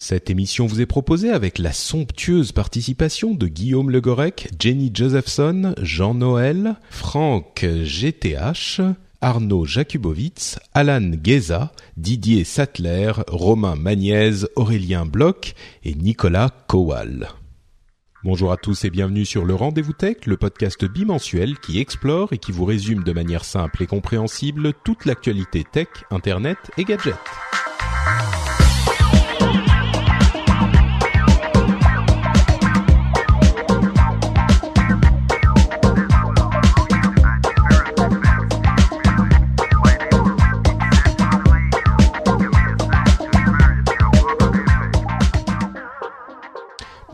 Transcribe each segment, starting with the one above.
Cette émission vous est proposée avec la somptueuse participation de Guillaume Legorec, Jenny Josephson, Jean Noël, Franck GTH, Arnaud Jakubowicz, Alan Gueza, Didier Sattler, Romain Magnaise, Aurélien Bloch et Nicolas Kowal. Bonjour à tous et bienvenue sur le Rendez-vous Tech, le podcast bimensuel qui explore et qui vous résume de manière simple et compréhensible toute l'actualité tech, internet et gadgets.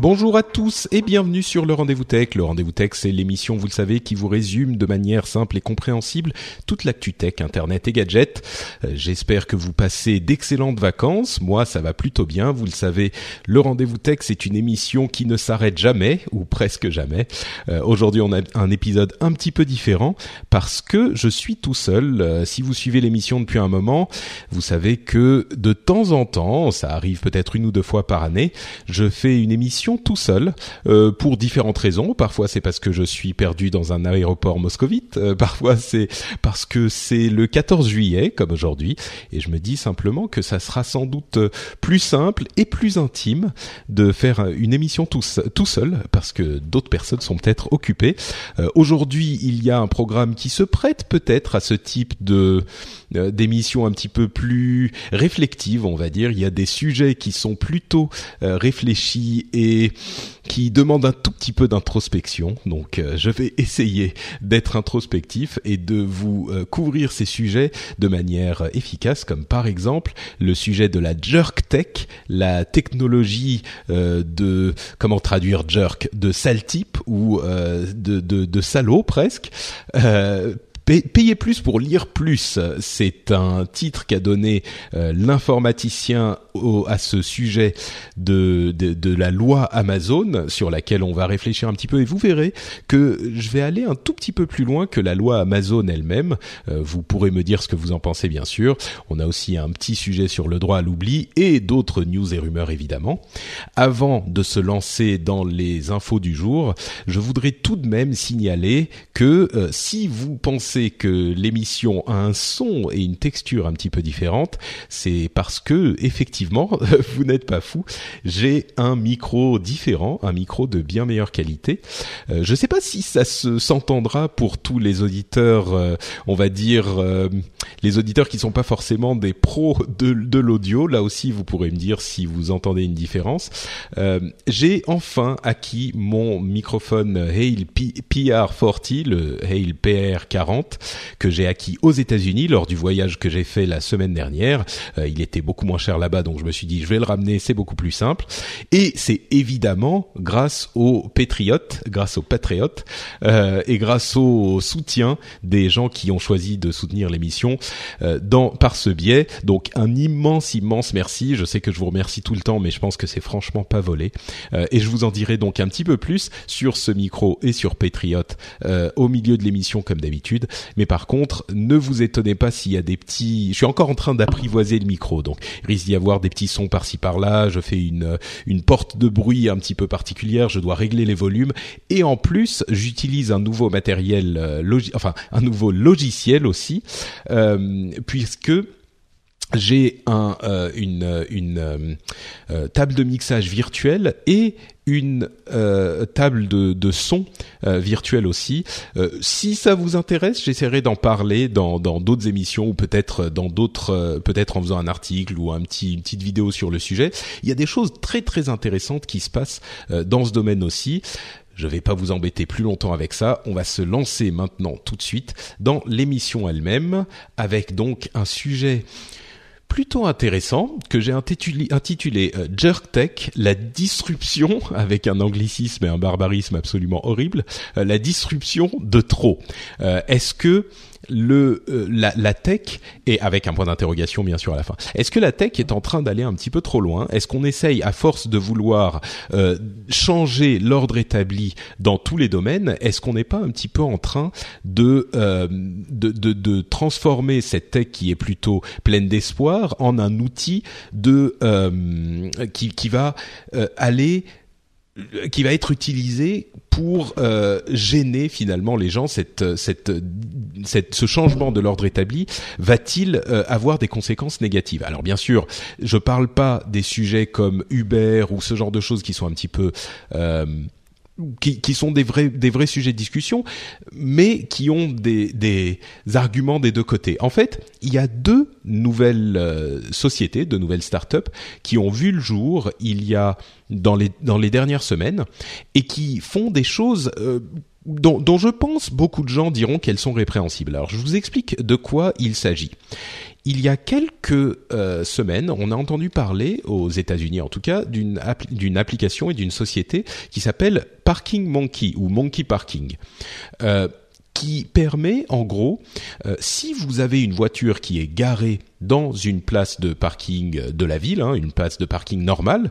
Bonjour à tous et bienvenue sur le Rendez-vous Tech. Le Rendez-vous Tech, c'est l'émission, vous le savez, qui vous résume de manière simple et compréhensible toute l'actu tech, internet et gadgets. Euh, J'espère que vous passez d'excellentes vacances. Moi, ça va plutôt bien. Vous le savez, le Rendez-vous Tech, c'est une émission qui ne s'arrête jamais ou presque jamais. Euh, Aujourd'hui, on a un épisode un petit peu différent parce que je suis tout seul. Euh, si vous suivez l'émission depuis un moment, vous savez que de temps en temps, ça arrive peut-être une ou deux fois par année, je fais une émission tout seul euh, pour différentes raisons. Parfois c'est parce que je suis perdu dans un aéroport moscovite, euh, parfois c'est parce que c'est le 14 juillet comme aujourd'hui et je me dis simplement que ça sera sans doute plus simple et plus intime de faire une émission tout, tout seul parce que d'autres personnes sont peut-être occupées. Euh, aujourd'hui, il y a un programme qui se prête peut-être à ce type de d'émissions un petit peu plus réflexives, on va dire. Il y a des sujets qui sont plutôt réfléchis et qui demande un tout petit peu d'introspection. Donc euh, je vais essayer d'être introspectif et de vous euh, couvrir ces sujets de manière efficace, comme par exemple le sujet de la jerk tech, la technologie euh, de comment traduire jerk de sale type ou de, de, de salaud presque Payer plus pour lire plus, c'est un titre qu'a donné euh, l'informaticien à ce sujet de, de, la loi Amazon sur laquelle on va réfléchir un petit peu et vous verrez que je vais aller un tout petit peu plus loin que la loi Amazon elle-même. Euh, vous pourrez me dire ce que vous en pensez bien sûr. On a aussi un petit sujet sur le droit à l'oubli et d'autres news et rumeurs évidemment. Avant de se lancer dans les infos du jour, je voudrais tout de même signaler que euh, si vous pensez que l'émission a un son et une texture un petit peu différente, c'est parce que effectivement, vous n'êtes pas fou. J'ai un micro différent, un micro de bien meilleure qualité. Euh, je ne sais pas si ça se s'entendra pour tous les auditeurs, euh, on va dire euh, les auditeurs qui sont pas forcément des pros de, de l'audio. Là aussi, vous pourrez me dire si vous entendez une différence. J'ai enfin acquis mon microphone Hale PR40, le Hale PR40 que j'ai acquis aux États-Unis lors du voyage que j'ai fait la semaine dernière. Euh, il était beaucoup moins cher là-bas, donc je me suis dit je vais le ramener, c'est beaucoup plus simple. Et c'est évidemment grâce aux patriotes, grâce aux patriotes euh, et grâce au soutien des gens qui ont choisi de soutenir l'émission euh, par ce biais. Donc un immense immense merci. Je sais que je vous remercie tout le temps, mais je pense que c'est franchement pas volé. Et je vous en dirai donc un petit peu plus sur ce micro et sur Patriote euh, au milieu de l'émission comme d'habitude. Mais par contre, ne vous étonnez pas s'il y a des petits. Je suis encore en train d'apprivoiser le micro, donc il risque d'y avoir des petits sons par-ci par-là. Je fais une une porte de bruit un petit peu particulière. Je dois régler les volumes et en plus, j'utilise un nouveau matériel, euh, enfin un nouveau logiciel aussi, euh, puisque j'ai un, euh, une, une euh, euh, table de mixage virtuelle et une euh, table de, de son euh, virtuelle aussi. si ça vous intéresse, j'essaierai d'en parler dans dans d'autres émissions ou peut-être dans d'autres, peut-être en faisant un article ou un petit une petite vidéo sur le sujet. Il y a des choses très très intéressantes qui se passent dans ce domaine aussi. Je vais pas vous embêter plus longtemps avec ça. On va se lancer maintenant tout de suite dans l'émission elle-même avec donc un sujet plutôt intéressant que j'ai intitulé, euh, Jerk Tech, la disruption, avec un anglicisme et un barbarisme absolument horrible, euh, la disruption de trop. Euh, est-ce que le euh, la, la, tech et avec un point d'interrogation bien sûr à la fin. Est-ce que la tech est en train d'aller un petit peu trop loin? Est-ce qu'on essaye à force de vouloir euh, changer l'ordre établi dans tous les domaines Est-ce qu'on n'est pas un petit peu en train de, euh, de, de, de transformer cette tech qui est plutôt pleine d'espoir en un outil de euh, qui, qui va euh, aller qui va être utilisé pour euh, gêner finalement les gens. Cette, cette, cette, ce changement de l'ordre établi va-t-il euh, avoir des conséquences négatives? Alors bien sûr, je parle pas des sujets comme Uber ou ce genre de choses qui sont un petit peu euh, qui, qui, sont des vrais, des vrais sujets de discussion, mais qui ont des, des arguments des deux côtés. En fait, il y a deux nouvelles euh, sociétés, deux nouvelles startups qui ont vu le jour il y a dans les, dans les dernières semaines et qui font des choses euh, dont, je pense beaucoup de gens diront qu'elles sont répréhensibles. Alors je vous explique de quoi il s'agit. Il y a quelques euh, semaines, on a entendu parler, aux États-Unis en tout cas, d'une d'une application et d'une société qui s'appelle Parking Monkey ou Monkey Parking. Euh, qui permet en gros, euh, si vous avez une voiture qui est garée dans une place de parking de la ville, hein, une place de parking normale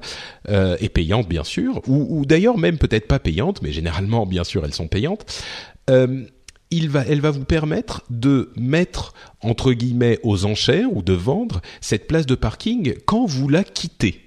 euh, et payante bien sûr, ou, d'ailleurs même peut-être pas payante, mais généralement bien sûr elles sont payantes. Euh, il va, elle va vous permettre de mettre entre guillemets aux enchères ou de vendre cette place de parking quand vous la quittez.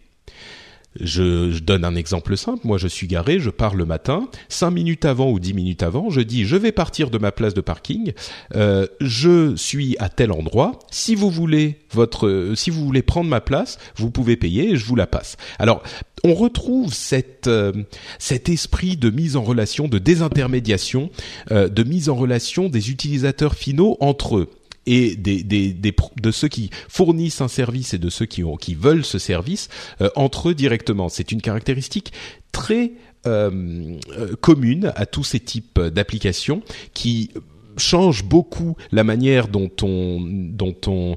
Je, je, donne un exemple simple. Moi, je suis garé, je pars le matin. Cinq minutes avant ou dix minutes avant, je dis je vais partir de ma place de parking. Euh, je suis à tel endroit. Si vous voulez votre, euh, si vous voulez prendre ma place, vous pouvez payer et je vous la passe. Alors, on retrouve cette, euh, cet esprit de mise en relation, de désintermédiation, euh, de mise en relation des utilisateurs finaux entre eux et des, des, des, de ceux qui fournissent un service et de ceux qui, ont, qui veulent ce service euh, entre eux directement. C'est une caractéristique très euh, euh, commune à tous ces types d'applications qui changent beaucoup la manière dont on, dont on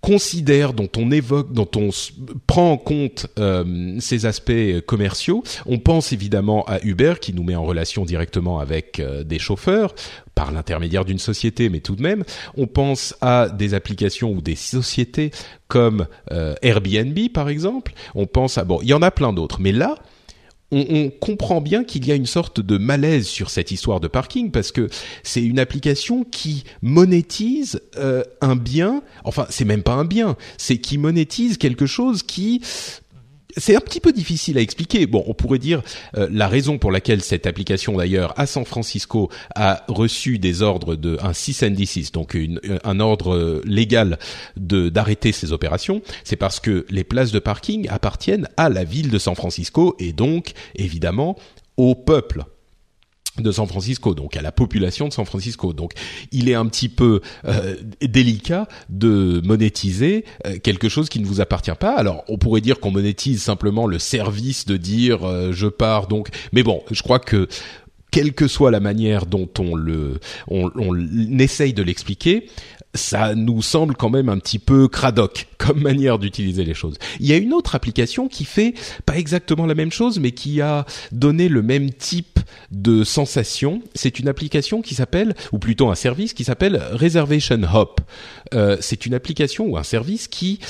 considère, dont on évoque, dont on prend en compte euh, ces aspects commerciaux. On pense évidemment à Uber qui nous met en relation directement avec euh, des chauffeurs par l'intermédiaire d'une société, mais tout de même. On pense à des applications ou des sociétés comme euh, Airbnb par exemple. On pense à bon, il y en a plein d'autres, mais là on, comprend bien qu'il y a une sorte de malaise sur cette histoire de parking parce que c'est une application qui monétise euh, un bien, enfin c'est même pas un bien, c'est qui monétise quelque chose qui c'est un petit peu difficile à expliquer. Bon, on pourrait dire euh, la raison pour laquelle cette application d'ailleurs à San Francisco a reçu des ordres de un 6 and 6 donc une, un ordre euh, légal de d'arrêter ces opérations, c'est parce que les places de parking appartiennent à la ville de San Francisco et donc évidemment au peuple de San Francisco, donc à la population de San Francisco. Donc il est un petit peu euh, délicat de monétiser euh, quelque chose qui ne vous appartient pas. Alors on pourrait dire qu'on monétise simplement le service de dire euh, je pars donc, mais bon, je crois que quelle que soit la manière dont on le on, on essaye de l'expliquer, ça nous semble quand même un petit peu cradoc comme manière d'utiliser les choses. Il y a une autre application qui fait pas exactement la même chose, mais qui a donné le même type de sensation. C'est une application qui s'appelle, ou plutôt un service qui s'appelle Reservation Hop. Euh, c'est une application ou un service qui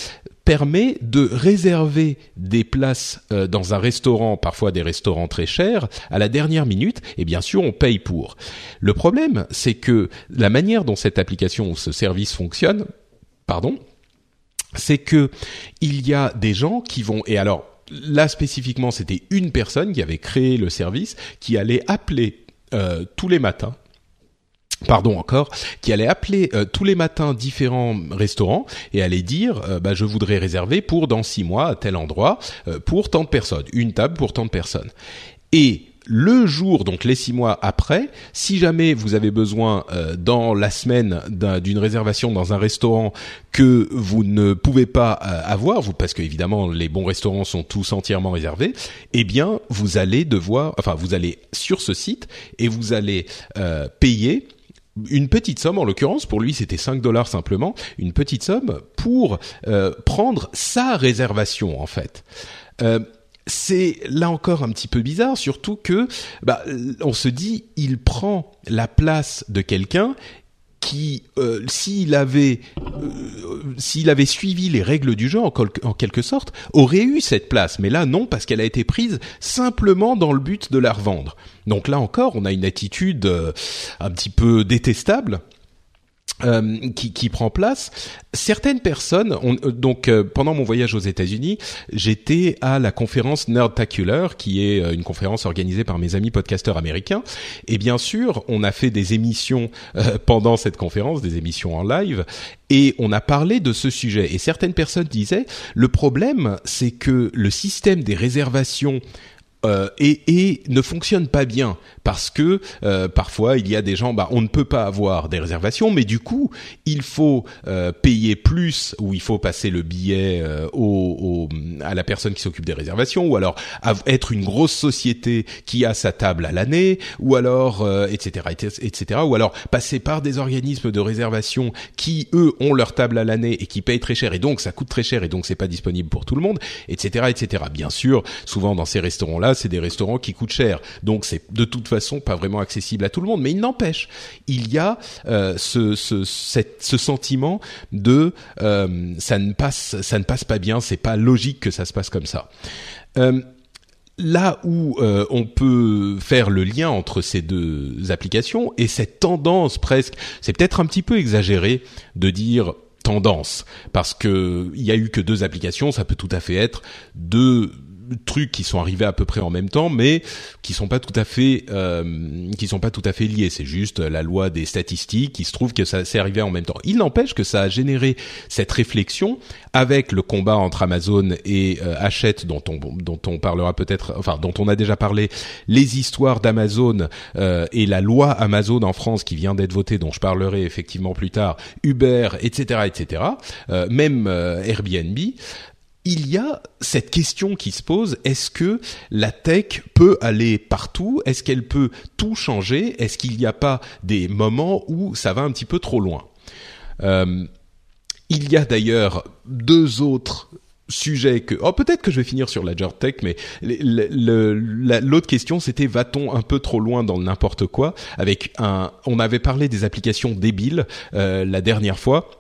permet de réserver des places euh, dans un restaurant, parfois des restaurants très chers, à la dernière minute, et bien sûr on paye pour. Le problème, c'est que la manière dont cette application ou ce service fonctionne, pardon, c'est que il y a des gens qui vont, et alors là spécifiquement c'était une personne qui avait créé le service, qui allait appeler euh, tous les matins pardon encore, qui allait appeler euh, tous les matins différents restaurants et allait dire euh, bah, je voudrais réserver pour dans six mois à tel endroit euh, pour tant de personnes, une table pour tant de personnes. Et le jour, donc les six mois après, si jamais vous avez besoin dans la semaine d'une réservation dans un restaurant que vous ne pouvez pas avoir, vous, parce que évidemment les bons restaurants sont tous entièrement réservés, eh bien vous allez devoir, enfin vous allez sur ce site et vous allez payer une petite somme, en l'occurrence, pour lui c'était 5 dollars simplement, une petite somme pour euh, prendre sa réservation en fait. Euh, c'est là encore un petit peu bizarre, surtout que bah, on se dit il prend la place de quelqu'un qui, euh, s'il avait, euh, s'il avait suivi les règles du jeu en, quelque sorte, aurait eu cette place. Mais là, non, parce qu'elle a été prise simplement dans le but de la revendre. Donc là encore, on a une attitude euh, un petit peu détestable euh, qui, qui, prend place. Certaines personnes, euh, donc euh, pendant mon voyage aux États-Unis, j'étais à la conférence Nerdtacular, qui est une conférence organisée par mes amis podcasteurs américains. Et bien sûr, on a fait des émissions pendant cette conférence, des émissions en live, et on a parlé de ce sujet. Et certaines personnes disaient, le problème, c'est que le système des réservations euh, et, et, ne fonctionne pas bien parce que euh, parfois il y a des gens, bah, on ne peut pas avoir des réservations, mais du coup il faut euh, payer plus ou il faut passer le billet au, au, à la personne qui s'occupe des réservations, ou alors être une grosse société qui a sa table à l'année, ou alors etc etc ou alors passer par des organismes de réservation qui eux ont leur table à l'année et qui payent très cher et donc ça coûte très cher et donc c'est pas disponible pour tout le monde, etc etc. Bien sûr, souvent dans ces restaurants là c'est des restaurants qui coûtent cher. Donc c'est de toute façon pas vraiment accessible à tout le monde. Mais il n'empêche, il y a euh, ce, sentiment de euh, ça ne passe ça ne passe pas bien. C'est pas logique que ça se passe comme ça. Euh, là où on peut faire le lien entre ces deux applications et cette tendance presque, c'est peut-être un petit peu exagéré de dire tendance parce que il y a eu que deux applications, ça peut tout à fait être deux trucs qui sont arrivés à peu près en même temps, mais qui sont pas tout à fait, euh, qui sont pas tout à fait liés. C'est juste la loi des statistiques. Il se trouve que ça s'est arrivé en même temps. Il n'empêche que ça a généré cette réflexion avec le combat entre Amazon et euh, Hachette, dont on dont on parlera peut-être, enfin dont on a déjà parlé, les histoires d'Amazon euh, et la loi Amazon en France qui vient d'être votée, dont je parlerai effectivement plus tard, Uber, etc., etc. Euh, même euh, Airbnb il y a cette question qui se pose, est-ce que la tech peut aller partout? Est-ce qu'elle peut tout changer? Est-ce qu'il n'y a pas des moments où ça va un petit peu trop loin? Euh, Il y a d'ailleurs deux autres sujets que oh peut-être que je vais finir sur la Tech mais l'autre question c'était va-t-on un peu trop loin dans n'importe quoi? Avec un on avait parlé des applications débiles euh, la dernière fois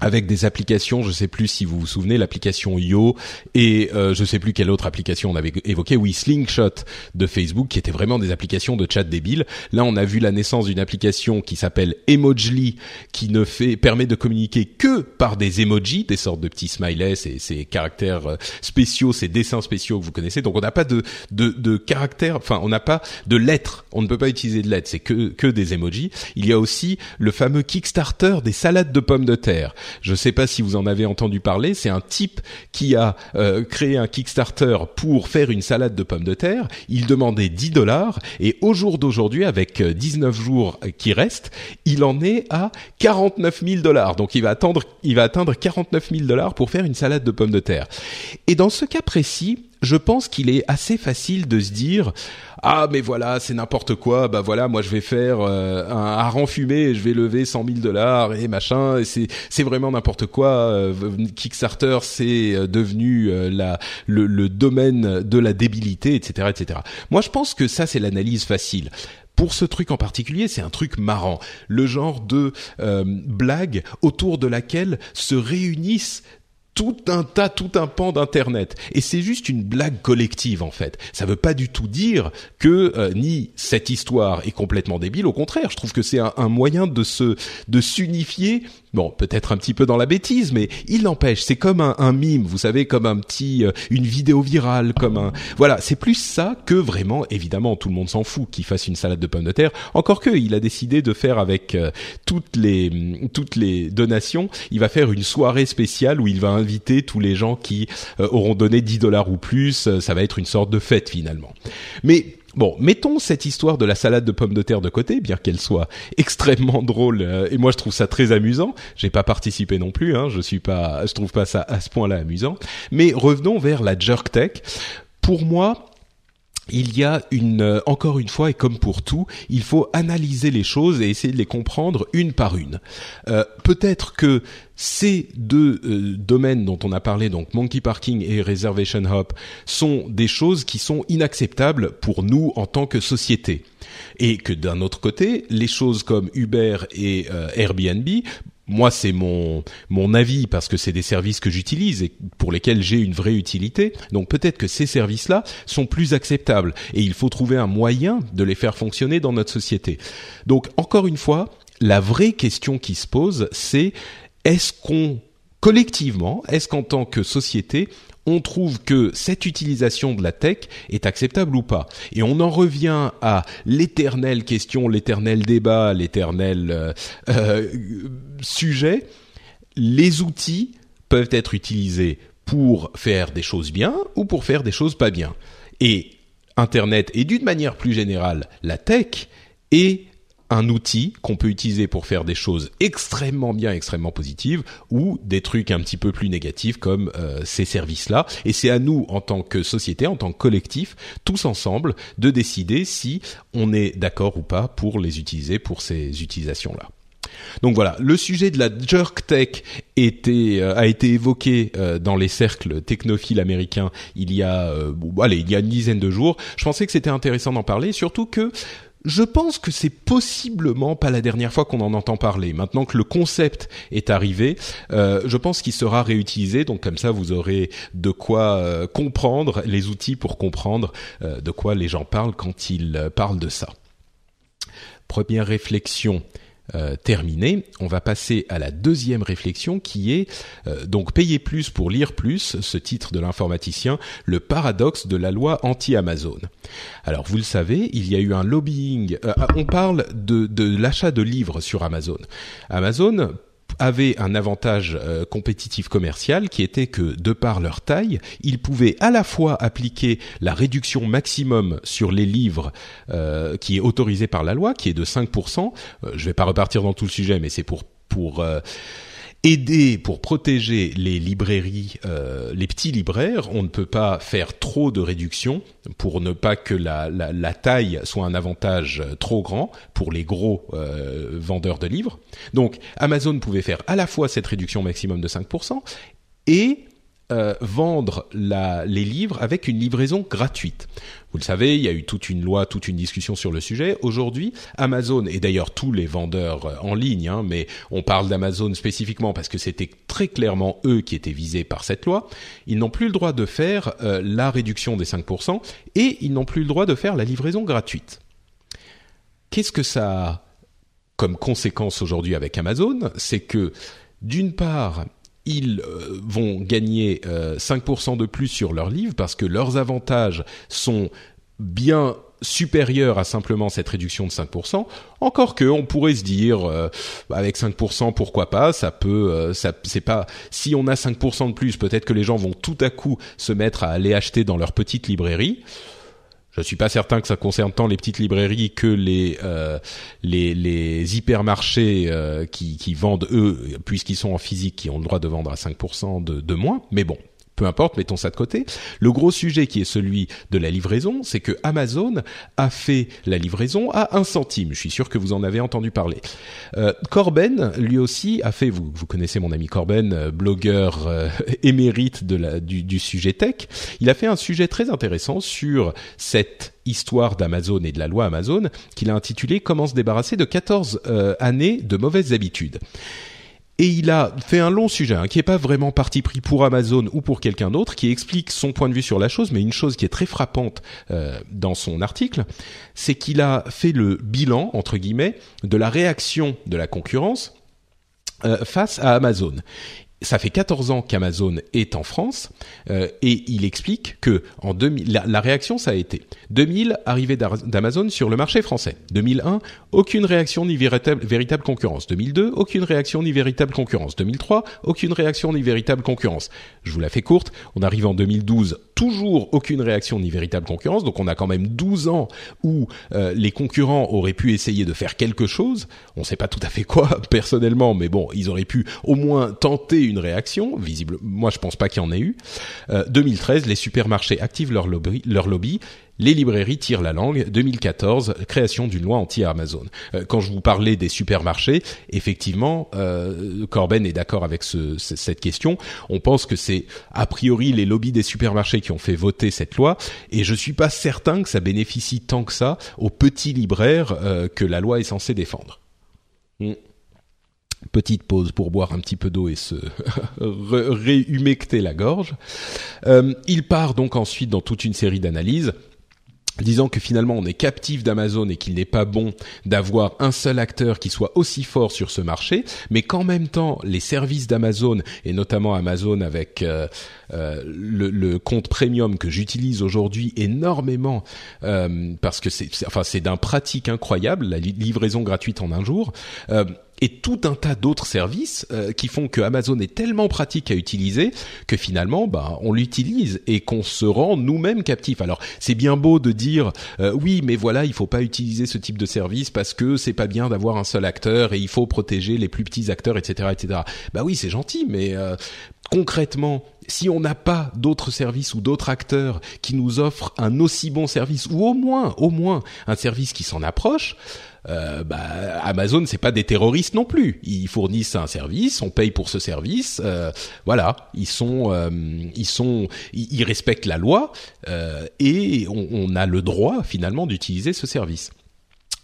avec des applications, je sais plus si vous vous souvenez, l'application Yo et euh, je sais plus quelle autre application on avait évoqué, oui Slingshot de Facebook, qui étaient vraiment des applications de chat débile. Là, on a vu la naissance d'une application qui s'appelle Emojly, qui ne fait permet de communiquer que par des emojis, des sortes de petits smileys, et ces caractères euh, spéciaux, ces dessins spéciaux que vous connaissez. Donc on n'a pas de, de de caractères, enfin on n'a pas de lettres. On ne peut pas utiliser de lettres, c'est que que des emojis. Il y a aussi le fameux Kickstarter des salades de pommes de terre. Je ne sais pas si vous en avez entendu parler. C'est un type qui a euh, créé un Kickstarter pour faire une salade de pommes de terre. Il demandait 10 dollars et au jour d'aujourd'hui, avec 19 euh, jours qui restent, il en est à 49 000 dollars. Donc il va attendre, il va atteindre 49 000 dollars pour faire une salade de pommes de terre. Et dans ce cas précis, je pense qu'il est assez facile de se dire ah mais voilà c'est n'importe quoi bah voilà moi je vais faire euh, un hareng fumé et je vais lever 100 000 dollars et machin et c'est c'est vraiment n'importe quoi euh, Kickstarter c'est euh, devenu la le, le domaine de la débilité etc etc moi je pense que ça c'est l'analyse facile. Pour ce truc en particulier, c'est un truc marrant, le genre de blague autour de laquelle se réunissent tout un tas, tout un pan d'internet. Et c'est juste une blague collective en fait. Ça veut pas du tout dire que euh, ni cette histoire est complètement débile. Au contraire, je trouve que c'est un, un, moyen de se de s'unifier Bon, peut-être un petit peu dans la bêtise, mais il n'empêche, c'est comme un, un, mime, vous savez, comme un petit, euh, une vidéo virale, comme un, voilà, c'est plus ça que vraiment, évidemment, tout le monde s'en fout qu'il fasse une salade de pommes de terre. Encore que, il a décidé de faire avec euh, toutes les, toutes les donations, il va faire une soirée spéciale où il va inviter tous les gens qui euh, auront donné 10 dollars ou plus. ça va être une sorte de fête finalement. Mais Bon, mettons cette histoire de la salade de pommes de terre de côté, bien qu'elle soit extrêmement drôle, euh, et moi je trouve ça très amusant. J'ai pas participé non plus, hein, je suis pas, je trouve pas ça à ce point-là amusant. Mais revenons vers la jerk tech. Pour moi, il y a une euh, encore une fois et comme pour tout, il faut analyser les choses et essayer de les comprendre une par une. Euh, Peut-être que ces deux euh, domaines dont on a parlé, donc monkey parking et reservation hop, sont des choses qui sont inacceptables pour nous en tant que société. Et que d'un autre côté, les choses comme Uber et Airbnb moi c'est mon avis parce que c'est des services que j'utilise et pour lesquels j'ai une vraie utilité. Donc peut-être que ces services-là sont plus acceptables et il faut trouver un moyen de les faire fonctionner dans notre société. Donc encore une fois, la vraie question qui se pose, c'est est-ce qu'on collectivement, est-ce qu'en tant que société, on trouve que cette utilisation de la tech est acceptable ou pas. Et on en revient à l'éternelle question, l'éternel débat, l'éternel euh, euh, sujet. Les outils peuvent être utilisés pour faire des choses bien ou pour faire des choses pas bien. Et Internet et d'une manière plus générale la tech est un outil qu'on peut utiliser pour faire des choses extrêmement bien, extrêmement positives, ou des trucs un petit peu plus négatifs comme euh, ces services-là. Et c'est à nous, en tant que société, en tant que collectif, tous ensemble, de décider si on est d'accord ou pas pour les utiliser pour ces utilisations-là. Donc voilà, le sujet de la jerk tech était, euh, a été évoqué euh, dans les cercles technophiles américains il y a, allez, il y a une dizaine de jours. Je pensais que c'était intéressant d'en parler, surtout que je pense que c'est possiblement pas la dernière fois qu'on en entend parler. Maintenant que le concept est arrivé, euh, je pense qu'il sera réutilisé. Donc comme ça, vous aurez de quoi euh, comprendre les outils pour comprendre euh, de quoi les gens parlent quand ils parlent de ça. Première réflexion euh, terminé, on va passer à la deuxième réflexion qui est euh, donc payer plus pour lire plus, ce titre de l'informaticien, le paradoxe de la loi anti-Amazon. Alors vous le savez, il y a eu un lobbying, euh, on parle de, de l'achat de livres sur Amazon. Amazon avaient un avantage euh, compétitif commercial qui était que, de par leur taille, ils pouvaient à la fois appliquer la réduction maximum sur les livres euh, qui est autorisée par la loi, qui est de 5%. Euh, je vais pas repartir dans tout le sujet, mais c'est pour pour aider pour protéger les librairies, euh, les petits libraires. On ne peut pas faire trop de réduction pour ne pas que la, taille soit un avantage trop grand pour les gros euh, vendeurs de livres. Donc Amazon pouvait faire à la fois cette réduction maximum de 5% et euh, vendre les livres avec une livraison gratuite. Vous le savez, il y a eu toute une loi, toute une discussion sur le sujet. Aujourd'hui, Amazon et d'ailleurs tous les vendeurs euh, en ligne, hein, mais on parle d'Amazon spécifiquement parce que c'était très clairement eux qui étaient visés par cette loi. Ils n'ont plus le droit de faire euh, la réduction des 5% et ils n'ont plus le droit de faire la livraison gratuite. Qu'est-ce que ça a comme conséquence aujourd'hui avec Amazon? C'est que d'une part, ils euh, vont gagner 5% euh, de plus sur leurs livres parce que leurs avantages sont bien supérieurs à simplement cette réduction de 5%. Encore que on pourrait se dire euh, avec 5% pourquoi pas, ça peut ça c'est pas si on a 5% de plus, peut-être que les gens vont tout à coup se mettre à aller acheter dans leur petite librairie. Je suis pas certain que ça concerne tant les petites librairies que les euh, les, les, hypermarchés euh, qui, qui vendent eux, puisqu'ils sont en physique, qui ont le droit de vendre à 5% de, de moins. Mais bon, peu importe, mettons ça de côté. Le gros sujet qui est celui de la livraison, c'est que Amazon a fait la livraison à un centime. Je suis sûr que vous en avez entendu parler. Euh, Corben, lui aussi, a fait, vous, connaissez mon ami Corben, euh, blogueur euh, émérite du, sujet tech, il a fait un sujet très intéressant sur cette histoire d'Amazon et de la loi Amazon qu'il a intitulé Comment se débarrasser de 14 euh, années de mauvaises habitudes. Et il a fait un long sujet, hein, qui n'est pas vraiment parti pris pour Amazon ou pour quelqu'un d'autre, qui explique son point de vue sur la chose, mais une chose qui est très frappante euh, dans son article, c'est qu'il a fait le bilan, entre guillemets, de la réaction de la concurrence euh, face à Amazon ça fait 14 ans qu'Amazon est en France euh, et il explique que en 2000, la, réaction ça a été 2000 arrivée d'Amazon sur le marché français. 2001 aucune réaction ni véritable, véritable concurrence. 2002 aucune réaction ni véritable concurrence. 2003 aucune réaction ni véritable concurrence. Je vous la fais courte. On arrive en 2012 toujours aucune réaction ni véritable concurrence. Donc on a quand même 12 ans où euh, les concurrents auraient pu essayer de faire quelque chose. On ne sait pas tout à fait quoi personnellement, mais bon, ils auraient pu au moins tenter une réaction. Visible, moi je pense pas qu'il y en ait eu. Euh, 2013, les supermarchés activent leur lobby les librairies tirent la langue. 2014, création d'une loi anti-Amazon. Euh, quand je vous parlais des supermarchés, effectivement, euh, Corben est d'accord avec ce, cette question. On pense que c'est a priori les lobbies des supermarchés qui ont fait voter cette loi, et je suis pas certain que ça bénéficie tant que ça aux petits libraires euh, que la loi est censée défendre. Hmm. Petite pause pour boire un petit peu d'eau et se réhumecter la gorge. Euh, il part donc ensuite dans toute une série d'analyses disant que finalement on est captif d'Amazon et qu'il n'est pas bon d'avoir un seul acteur qui soit aussi fort sur ce marché, mais qu'en même temps les services d'Amazon et notamment Amazon avec euh, euh, le, compte premium que j'utilise aujourd'hui énormément euh, parce que c'est enfin c'est d'un pratique incroyable la livraison gratuite en un jour et tout un tas d'autres services euh, qui font que Amazon est tellement pratique à utiliser que finalement bah on l'utilise et qu'on se rend nous-mêmes captifs. Alors c'est bien beau de dire euh, oui mais voilà il faut pas utiliser ce type de service parce que c'est pas bien d'avoir un seul acteur et il faut protéger les plus petits acteurs etc etc. Bah oui c'est gentil mais euh, concrètement si on n'a pas d'autres services ou d'autres acteurs qui nous offrent un aussi bon service ou au moins au moins un service qui s'en approche euh, bah, Amazon c'est pas des terroristes non plus. Ils fournissent un service, on paye pour ce service. Euh, voilà, ils sont, euh, ils sont, ils, respectent la loi et on, a le droit finalement d'utiliser ce service.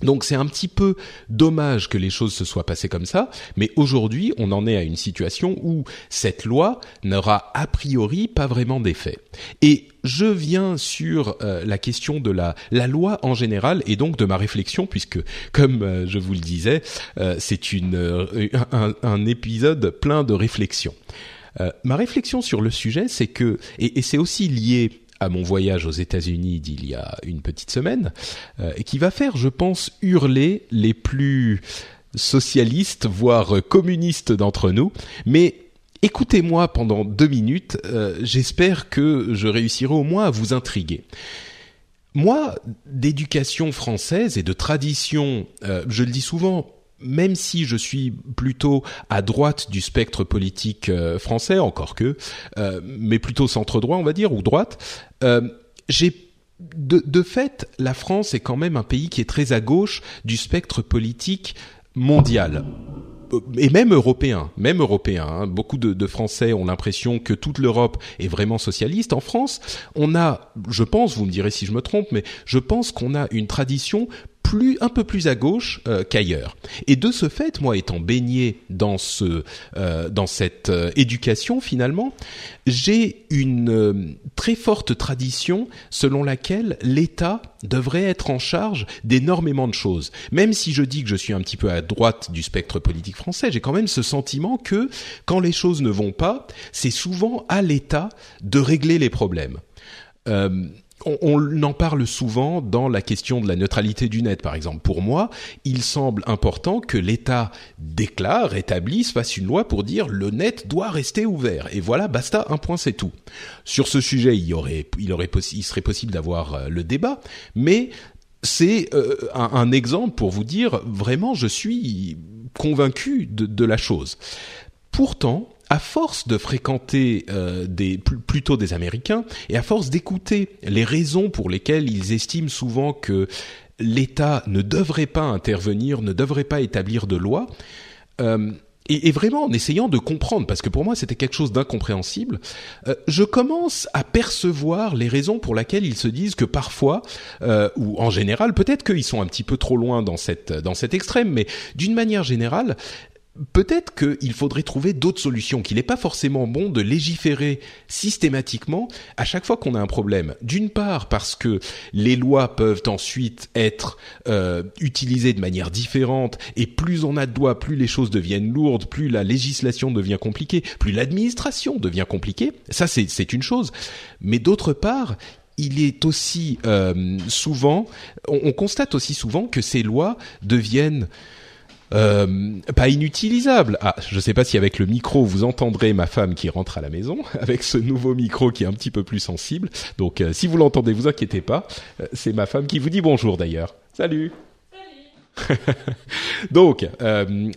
Donc c'est un petit peu dommage que les choses se soient passées comme ça, mais aujourd'hui on en est à une situation où cette loi n'aura a priori pas vraiment d'effet. Et je viens sur euh, la question de la, loi en général et donc de ma réflexion puisque comme euh, je vous le disais euh, c'est une un, épisode plein de réflexions. ma réflexion sur le sujet c'est que et c'est aussi lié à mon voyage aux États-Unis d'il y a une petite semaine, euh, et qui va faire, je pense, hurler les plus socialistes, voire communistes d'entre nous. Mais écoutez-moi pendant deux minutes, euh, j'espère que je réussirai au moins à vous intriguer. Moi, d'éducation française et de tradition, euh, je le dis souvent, même si je suis plutôt à droite du spectre politique euh, français, encore que, euh, mais plutôt centre droit, on va dire, ou droite, euh, j'ai de, de, fait, la France est quand même un pays qui est très à gauche du spectre politique mondial et même européen, même européen. Hein. Beaucoup de, de, Français ont l'impression que toute l'Europe est vraiment socialiste. En France, on a, je pense, vous me direz si je me trompe, mais je pense qu'on a une tradition plus un peu plus à gauche euh, qu'ailleurs. Et de ce fait, moi étant baigné dans ce euh, dans cette euh, éducation finalement, j'ai une très forte tradition selon laquelle l'État devrait être en charge d'énormément de choses. Même si je dis que je suis un petit peu à droite du spectre politique français, j'ai quand même ce sentiment que quand les choses ne vont pas, c'est souvent à l'État de régler les problèmes. Euh, on, en parle souvent dans la question de la neutralité du net, par exemple. Pour moi, il semble important que l'État déclare, établisse, fasse une loi pour dire le net doit rester ouvert. Et voilà, basta, un point, c'est tout. Sur ce sujet, il aurait, il serait possible d'avoir euh, le débat, mais c'est euh, un, exemple pour vous dire vraiment, je suis convaincu de la chose. Pourtant, à force de fréquenter euh, des plutôt des Américains et à force d'écouter les raisons pour lesquelles ils estiment souvent que l'État ne devrait pas intervenir, ne devrait pas établir de loi, euh, et, vraiment en essayant de comprendre, parce que pour moi c'était quelque chose d'incompréhensible, euh, je commence à percevoir les raisons pour lesquelles ils se disent que parfois, ou en général, peut-être qu'ils sont un petit peu trop loin dans cette dans cet extrême, mais d'une manière générale, peut-être qu'il faudrait trouver d'autres solutions, qu'il n'est pas forcément bon de légiférer systématiquement à chaque fois qu'on a un problème. D'une part parce que les lois peuvent ensuite être euh, utilisées de manière différente et plus on a de lois, plus les choses deviennent lourdes, plus la législation devient compliquée, plus l'administration devient compliquée. Ça c'est une chose. Mais d'autre part, il est aussi euh, souvent, on, constate aussi souvent que ces lois deviennent euh, pas inutilisable. Ah, je sais pas si avec le micro vous entendrez ma femme qui rentre à la maison avec ce nouveau micro qui est un petit peu plus sensible. Donc euh, si vous l'entendez, vous inquiétez pas. Euh, c'est ma femme qui vous dit bonjour d'ailleurs. Salut. Salut. Donc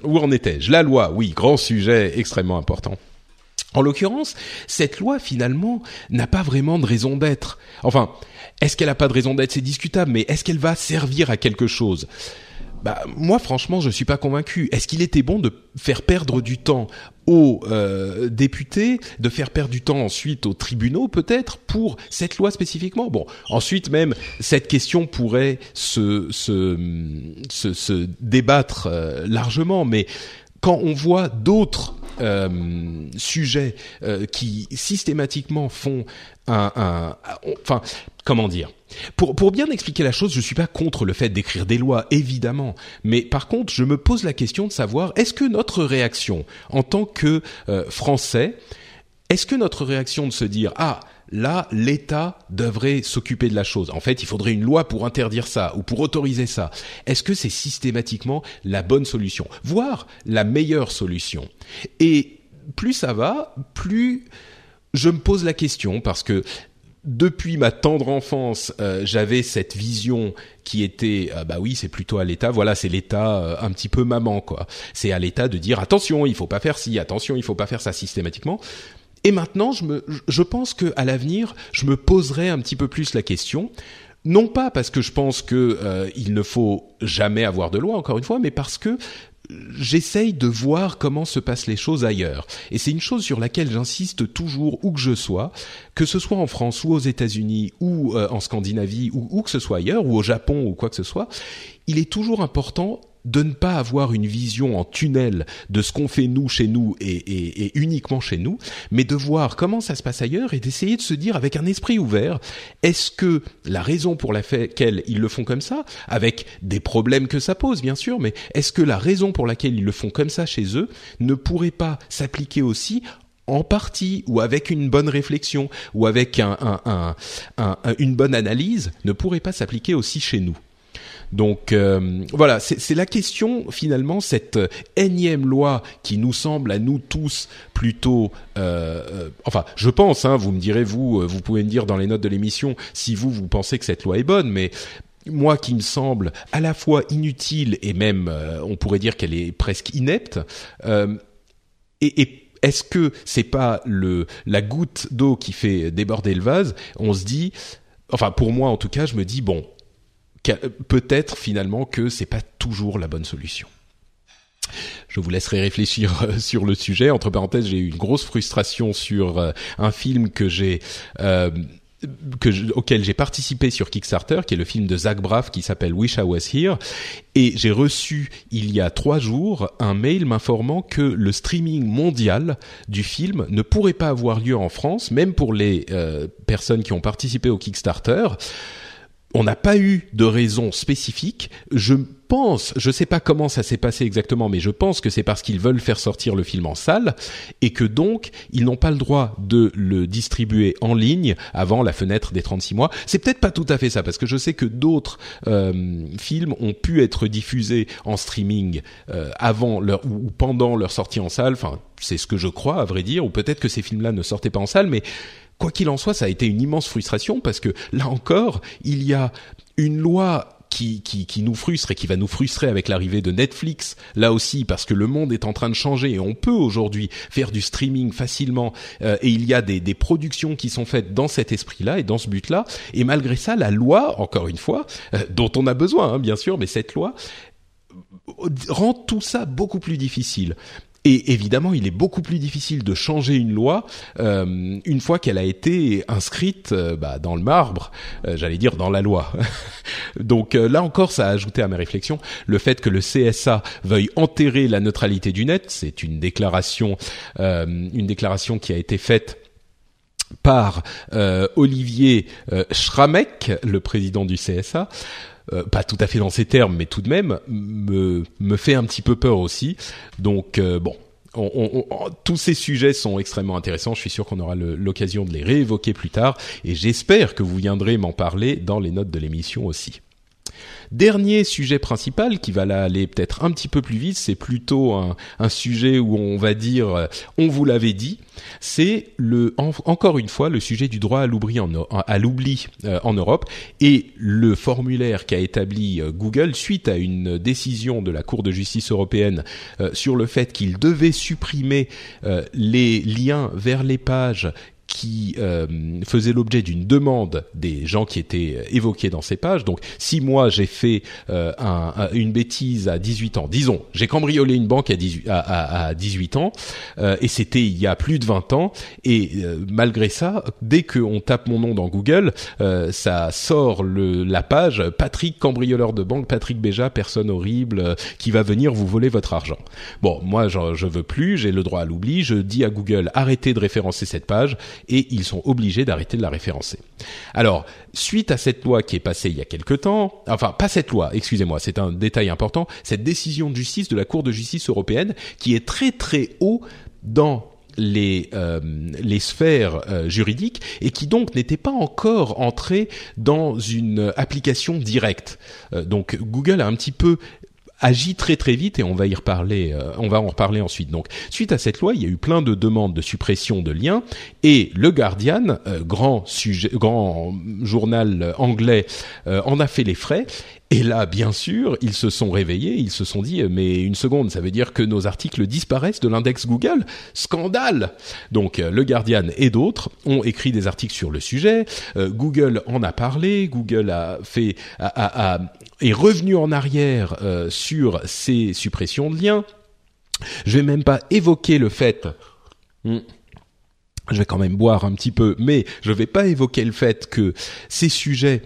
où en étais-je? La loi, oui, grand sujet extrêmement important. En l'occurrence, cette loi finalement n'a pas vraiment de raison d'être. Enfin, est-ce qu'elle n'a pas de raison d'être? C'est discutable, mais est-ce qu'elle va servir à quelque chose? Bah, moi, franchement, je suis pas convaincu. Est-ce qu'il était bon de faire perdre du temps aux euh, députés, de faire perdre du temps ensuite aux tribunaux, peut-être, pour cette loi spécifiquement? Bon, ensuite même, cette question pourrait se, débattre euh, largement, mais quand on voit d'autres euh, sujets qui systématiquement font un, enfin, comment dire? Pour, bien expliquer la chose, je suis pas contre le fait d'écrire des lois, évidemment. Mais par contre, je me pose la question de savoir est-ce que notre réaction en tant que euh, Français, est-ce que notre réaction de se dire ah là, l'État devrait s'occuper de la chose. En fait, il faudrait une loi pour interdire ça ou pour autoriser ça. Est-ce que c'est systématiquement la bonne solution, voire la meilleure solution Et plus ça va, plus je me pose la question parce que depuis ma tendre enfance, euh, j'avais cette vision qui était euh, bah oui, c'est plutôt à l'État. Voilà, c'est l'État euh, un petit peu maman quoi. C'est à l'État de dire attention, il faut pas faire ci, attention, il faut pas faire ça systématiquement. Et maintenant, je me, je pense que à l'avenir, je me poserai un petit peu plus la question. Non pas parce que je pense que il ne faut jamais avoir de loi, encore une fois, mais parce que j'essaye de voir comment se passent les choses ailleurs. Et c'est une chose sur laquelle j'insiste toujours où que je sois, que ce soit en France ou aux États-Unis ou euh, en Scandinavie ou où que ce soit ailleurs ou au Japon ou quoi que ce soit. Il est toujours important de ne pas avoir une vision en tunnel de ce qu'on fait nous chez nous et, uniquement chez nous, mais de voir comment ça se passe ailleurs et d'essayer de se dire avec un esprit ouvert, est-ce que la raison pour laquelle ils le font comme ça, avec des problèmes que ça pose bien sûr, mais est-ce que la raison pour laquelle ils le font comme ça chez eux ne pourrait pas s'appliquer aussi en partie ou avec une bonne réflexion ou avec un, un, un, une bonne analyse ne pourrait pas s'appliquer aussi chez nous? Donc euh, voilà, c'est la question finalement cette énième loi qui nous semble à nous tous plutôt, euh, euh, enfin je pense, hein, vous me direz vous, vous pouvez me dire dans les notes de l'émission si vous vous pensez que cette loi est bonne, mais moi qui me semble à la fois inutile et même on pourrait dire qu'elle est presque inepte et, et est-ce que c'est pas le la goutte d'eau qui fait déborder le vase? On se dit, enfin pour moi en tout cas, je me dis bon, peut-être finalement que c'est pas toujours la bonne solution. Je vous laisserai réfléchir euh, sur le sujet. Entre parenthèses, j'ai eu une grosse frustration sur euh, un film que j'ai euh, que auquel j'ai participé sur Kickstarter, qui est le film de Zach Braff qui s'appelle Wish I Was Here, et j'ai reçu il y a trois jours un mail m'informant que le streaming mondial du film ne pourrait pas avoir lieu en France, même pour les personnes qui ont participé au Kickstarter on n'a pas eu de raison spécifique. Je pense, je sais pas comment ça s'est passé exactement, mais je pense que c'est parce qu'ils veulent faire sortir le film en salle et que donc ils n'ont pas le droit de le distribuer en ligne avant la fenêtre des 36 mois. C'est peut-être pas tout à fait ça parce que je sais que d'autres euh, films ont pu être diffusés en streaming euh, avant leur ou pendant leur sortie en salle. Enfin, c'est ce que je crois à vrai dire, ou peut-être que ces films-là ne sortaient pas en salle, mais quoi qu'il en soit, ça a été une immense frustration parce que là encore, il y a une loi qui, qui, nous frustre et qui va nous frustrer avec l'arrivée de Netflix, là aussi parce que le monde est en train de changer et on peut aujourd'hui faire du streaming facilement euh, et il y a des, des, productions qui sont faites dans cet esprit-là et dans ce but-là. Et malgré ça, la loi, encore une fois, euh, dont on a besoin, hein, bien sûr, mais cette loi rend tout ça beaucoup plus difficile. Et évidemment, il est beaucoup plus difficile de changer une loi euh, une fois qu'elle a été inscrite euh, bah, dans le marbre, euh, j'allais dire dans la loi. Donc là encore, ça a ajouté à mes réflexions le fait que le CSA veuille enterrer la neutralité du net. C'est une déclaration, une déclaration qui a été faite par Olivier Schramek, le président du CSA. Euh, pas tout à fait dans ces termes, mais tout de même, me, me fait un petit peu peur aussi. Donc euh, bon, on, on, tous ces sujets sont extrêmement intéressants. Je suis sûr qu'on aura l'occasion de les réévoquer plus tard, et j'espère que vous viendrez m'en parler dans les notes de l'émission aussi. Dernier sujet principal qui va aller peut-être un petit peu plus vite, c'est plutôt un, sujet où on va dire euh, on vous l'avait dit, c'est le encore une fois le sujet du droit à l'oubli en, euh, Europe. Et le formulaire qu'a établi euh, Google suite à une décision de la Cour de justice européenne sur le fait qu'il devait supprimer les liens vers les pages qui euh, faisait l'objet d'une demande des gens qui étaient euh, évoqués dans ces pages. Donc, si moi j'ai fait euh, un, une bêtise à 18 ans, disons, j'ai cambriolé une banque à 18, à, à 18 ans, euh, et c'était il y a plus de 20 ans, et malgré ça, dès qu'on tape mon nom dans Google, ça sort le, la page Patrick cambrioleur de banque, Patrick Béja, personne horrible qui va venir vous voler votre argent. Bon, moi je, je veux plus, j'ai le droit à l'oubli, je dis à Google arrêtez de référencer cette page et ils sont obligés d'arrêter de la référencer. Alors, suite à cette loi qui est passée il y a quelque temps, enfin pas cette loi, excusez-moi, c'est un détail important, cette décision de justice de la Cour de justice européenne qui est très très haut dans les, euh, sphères euh, juridiques et qui donc n'était pas encore entré dans une application directe. Euh, donc Google a un petit peu agit très très vite et on va y reparler, euh, on va en reparler ensuite. Donc, suite à cette loi, il y a eu plein de demandes de suppression de liens et le Guardian, euh, grand sujet, grand journal anglais, euh, en a fait les frais et là, bien sûr, ils se sont réveillés, ils se sont dit, mais une seconde, ça veut dire que nos articles disparaissent de l'index Google Scandale Donc, euh, le Guardian et d'autres ont écrit des articles sur le sujet. Euh, Google en a parlé. Google a fait, a, a, est revenu en arrière euh, sur ces suppressions de liens. Je vais même pas évoquer le fait. Hmm, je vais quand même boire un petit peu, mais je vais pas évoquer le fait que ces sujets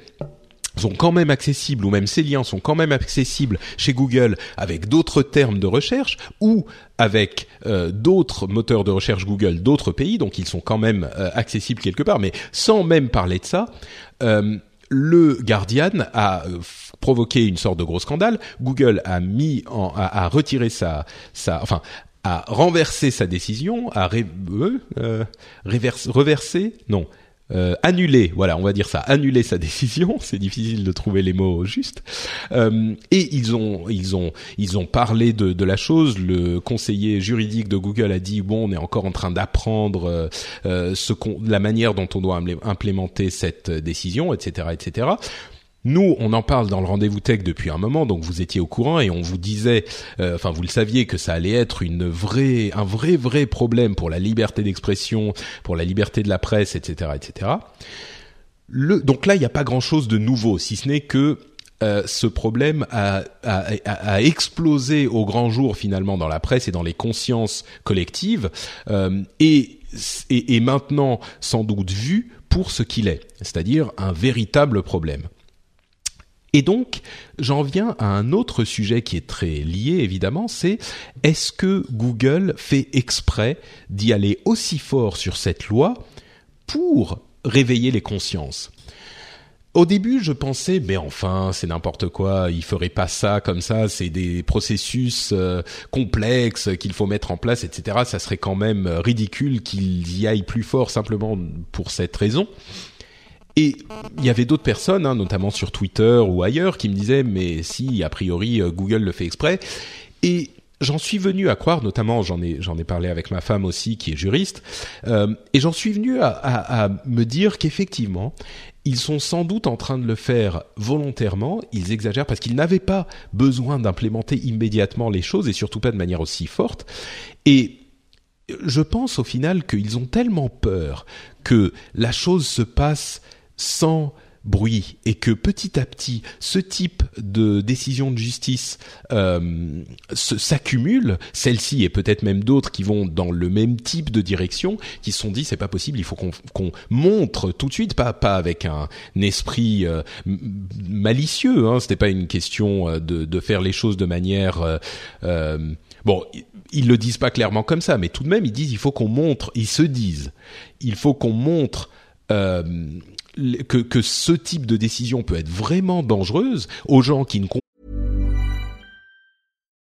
sont quand même accessibles, ou même ces liens sont quand même accessibles chez Google avec d'autres termes de recherche ou avec euh, d'autres moteurs de recherche Google d'autres pays, donc ils sont quand même euh, accessibles quelque part, mais sans même parler de ça. Euh, le Guardian a provoqué une sorte de gros scandale. Google a mis en, a, retiré sa, enfin, a renversé sa décision, a ré, reversé, reversé, non, euh, annuler, voilà, on va dire ça, annuler sa décision. C'est difficile de trouver les mots justes. Euh, et ils ont, ils ont, ils ont parlé de, de, la chose. Le conseiller juridique de Google a dit bon, on est encore en train d'apprendre euh, euh ce la manière dont on doit implémenter cette décision, etc., etc. Nous, on en parle dans le rendez-vous tech depuis un moment, donc vous étiez au courant et on vous disait, euh, enfin vous le saviez que ça allait être une vraie, un vrai vrai problème pour la liberté d'expression, pour la liberté de la presse, etc., etc. Donc là, il n'y a pas grand-chose de nouveau, si ce n'est que euh, ce problème a, a, a, explosé au grand jour finalement dans la presse et dans les consciences collectives euh, et, et, et maintenant sans doute vu pour ce qu'il est, c'est-à-dire un véritable problème. Et donc, j'en viens à un autre sujet qui est très lié, évidemment, c'est est-ce que Google fait exprès d'y aller aussi fort sur cette loi pour réveiller les consciences? Au début, je pensais, mais enfin, c'est n'importe quoi. Il ferait pas ça comme ça. C'est des processus euh, complexes qu'il faut mettre en place, etc. Ça serait quand même ridicule qu'ils y aillent plus fort simplement pour cette raison. Et il y avait d'autres personnes, hein, notamment sur Twitter ou ailleurs, qui me disaient mais si a priori euh, Google le fait exprès. Et j'en suis venu à croire, notamment j'en ai j'en ai parlé avec ma femme aussi qui est juriste, euh, et j'en suis venu à, me dire qu'effectivement ils sont sans doute en train de le faire volontairement, ils exagèrent parce qu'ils n'avaient pas besoin d'implémenter immédiatement les choses et surtout pas de manière aussi forte. Et je pense au final qu'ils ont tellement peur que la chose se passe sans bruit et que petit à petit ce type de décision de justice euh, s'accumule, celle-ci et peut-être même d'autres qui vont dans le même type de direction, qui se sont dit c'est pas possible, il faut qu'on montre tout de suite, pas pas avec un, esprit euh, malicieux, hein, c'était pas une question euh, de, de, faire les choses de manière bon ils le disent pas clairement comme ça, mais tout de même ils disent il faut qu'on montre, ils se disent il faut qu'on montre que, ce type de décision peut être vraiment dangereuse aux gens qui ne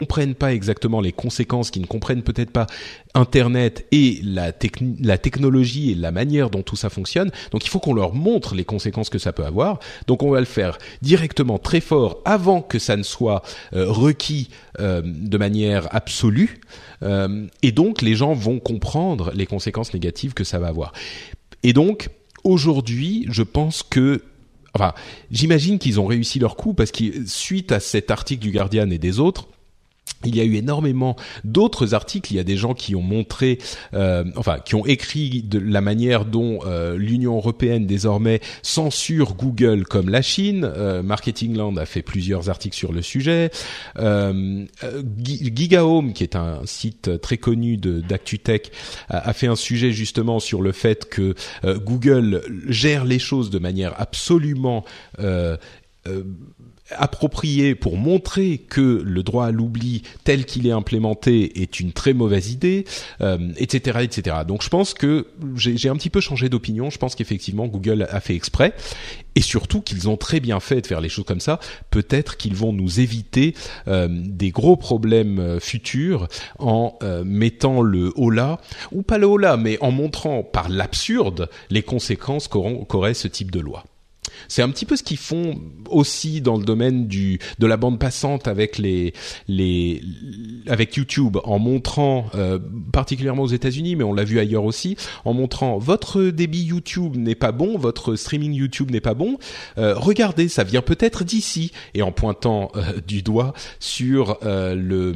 Comprennent pas exactement les conséquences, qui ne comprennent peut-être pas Internet et la, technologie et la manière dont tout ça fonctionne. Donc il faut qu'on leur montre les conséquences que ça peut avoir. Donc on va le faire directement très fort avant que ça ne soit euh, requis euh, de manière absolue. Euh, et donc les gens vont comprendre les conséquences négatives que ça va avoir. Et donc aujourd'hui, je pense que Enfin, j'imagine qu'ils ont réussi leur coup parce que suite à cet article du Guardian et des autres, il y a eu énormément d'autres articles. Il y a des gens qui ont montré, euh, enfin, qui ont écrit de la manière dont euh, l'Union européenne désormais censure Google comme la Chine. Euh, Marketingland a fait plusieurs articles sur le sujet. Euh, Gi- GigaHome, qui est un site très connu d'ActuTech, a, a fait un sujet justement sur le fait que Google gère les choses de manière absolument approprié pour montrer que le droit à l'oubli tel qu'il est implémenté est une très mauvaise idée, euh, etc., etc. Donc je pense que j'ai un petit peu changé d'opinion. Je pense qu'effectivement Google a fait exprès et surtout qu'ils ont très bien fait de faire les choses comme ça. Peut-être qu'ils vont nous éviter euh, des gros problèmes euh, futurs en mettant le haut là ou pas le haut là, mais en montrant par l'absurde les conséquences qu'aurait ce type de loi. C'est un petit peu ce qu'ils font aussi dans le domaine du de la bande passante avec les les avec YouTube en montrant euh, particulièrement aux États-Unis mais on l'a vu ailleurs aussi en montrant votre débit YouTube n'est pas bon, votre streaming YouTube n'est pas bon. Euh, regardez, ça vient peut-être d'ici et en pointant euh, du doigt sur le,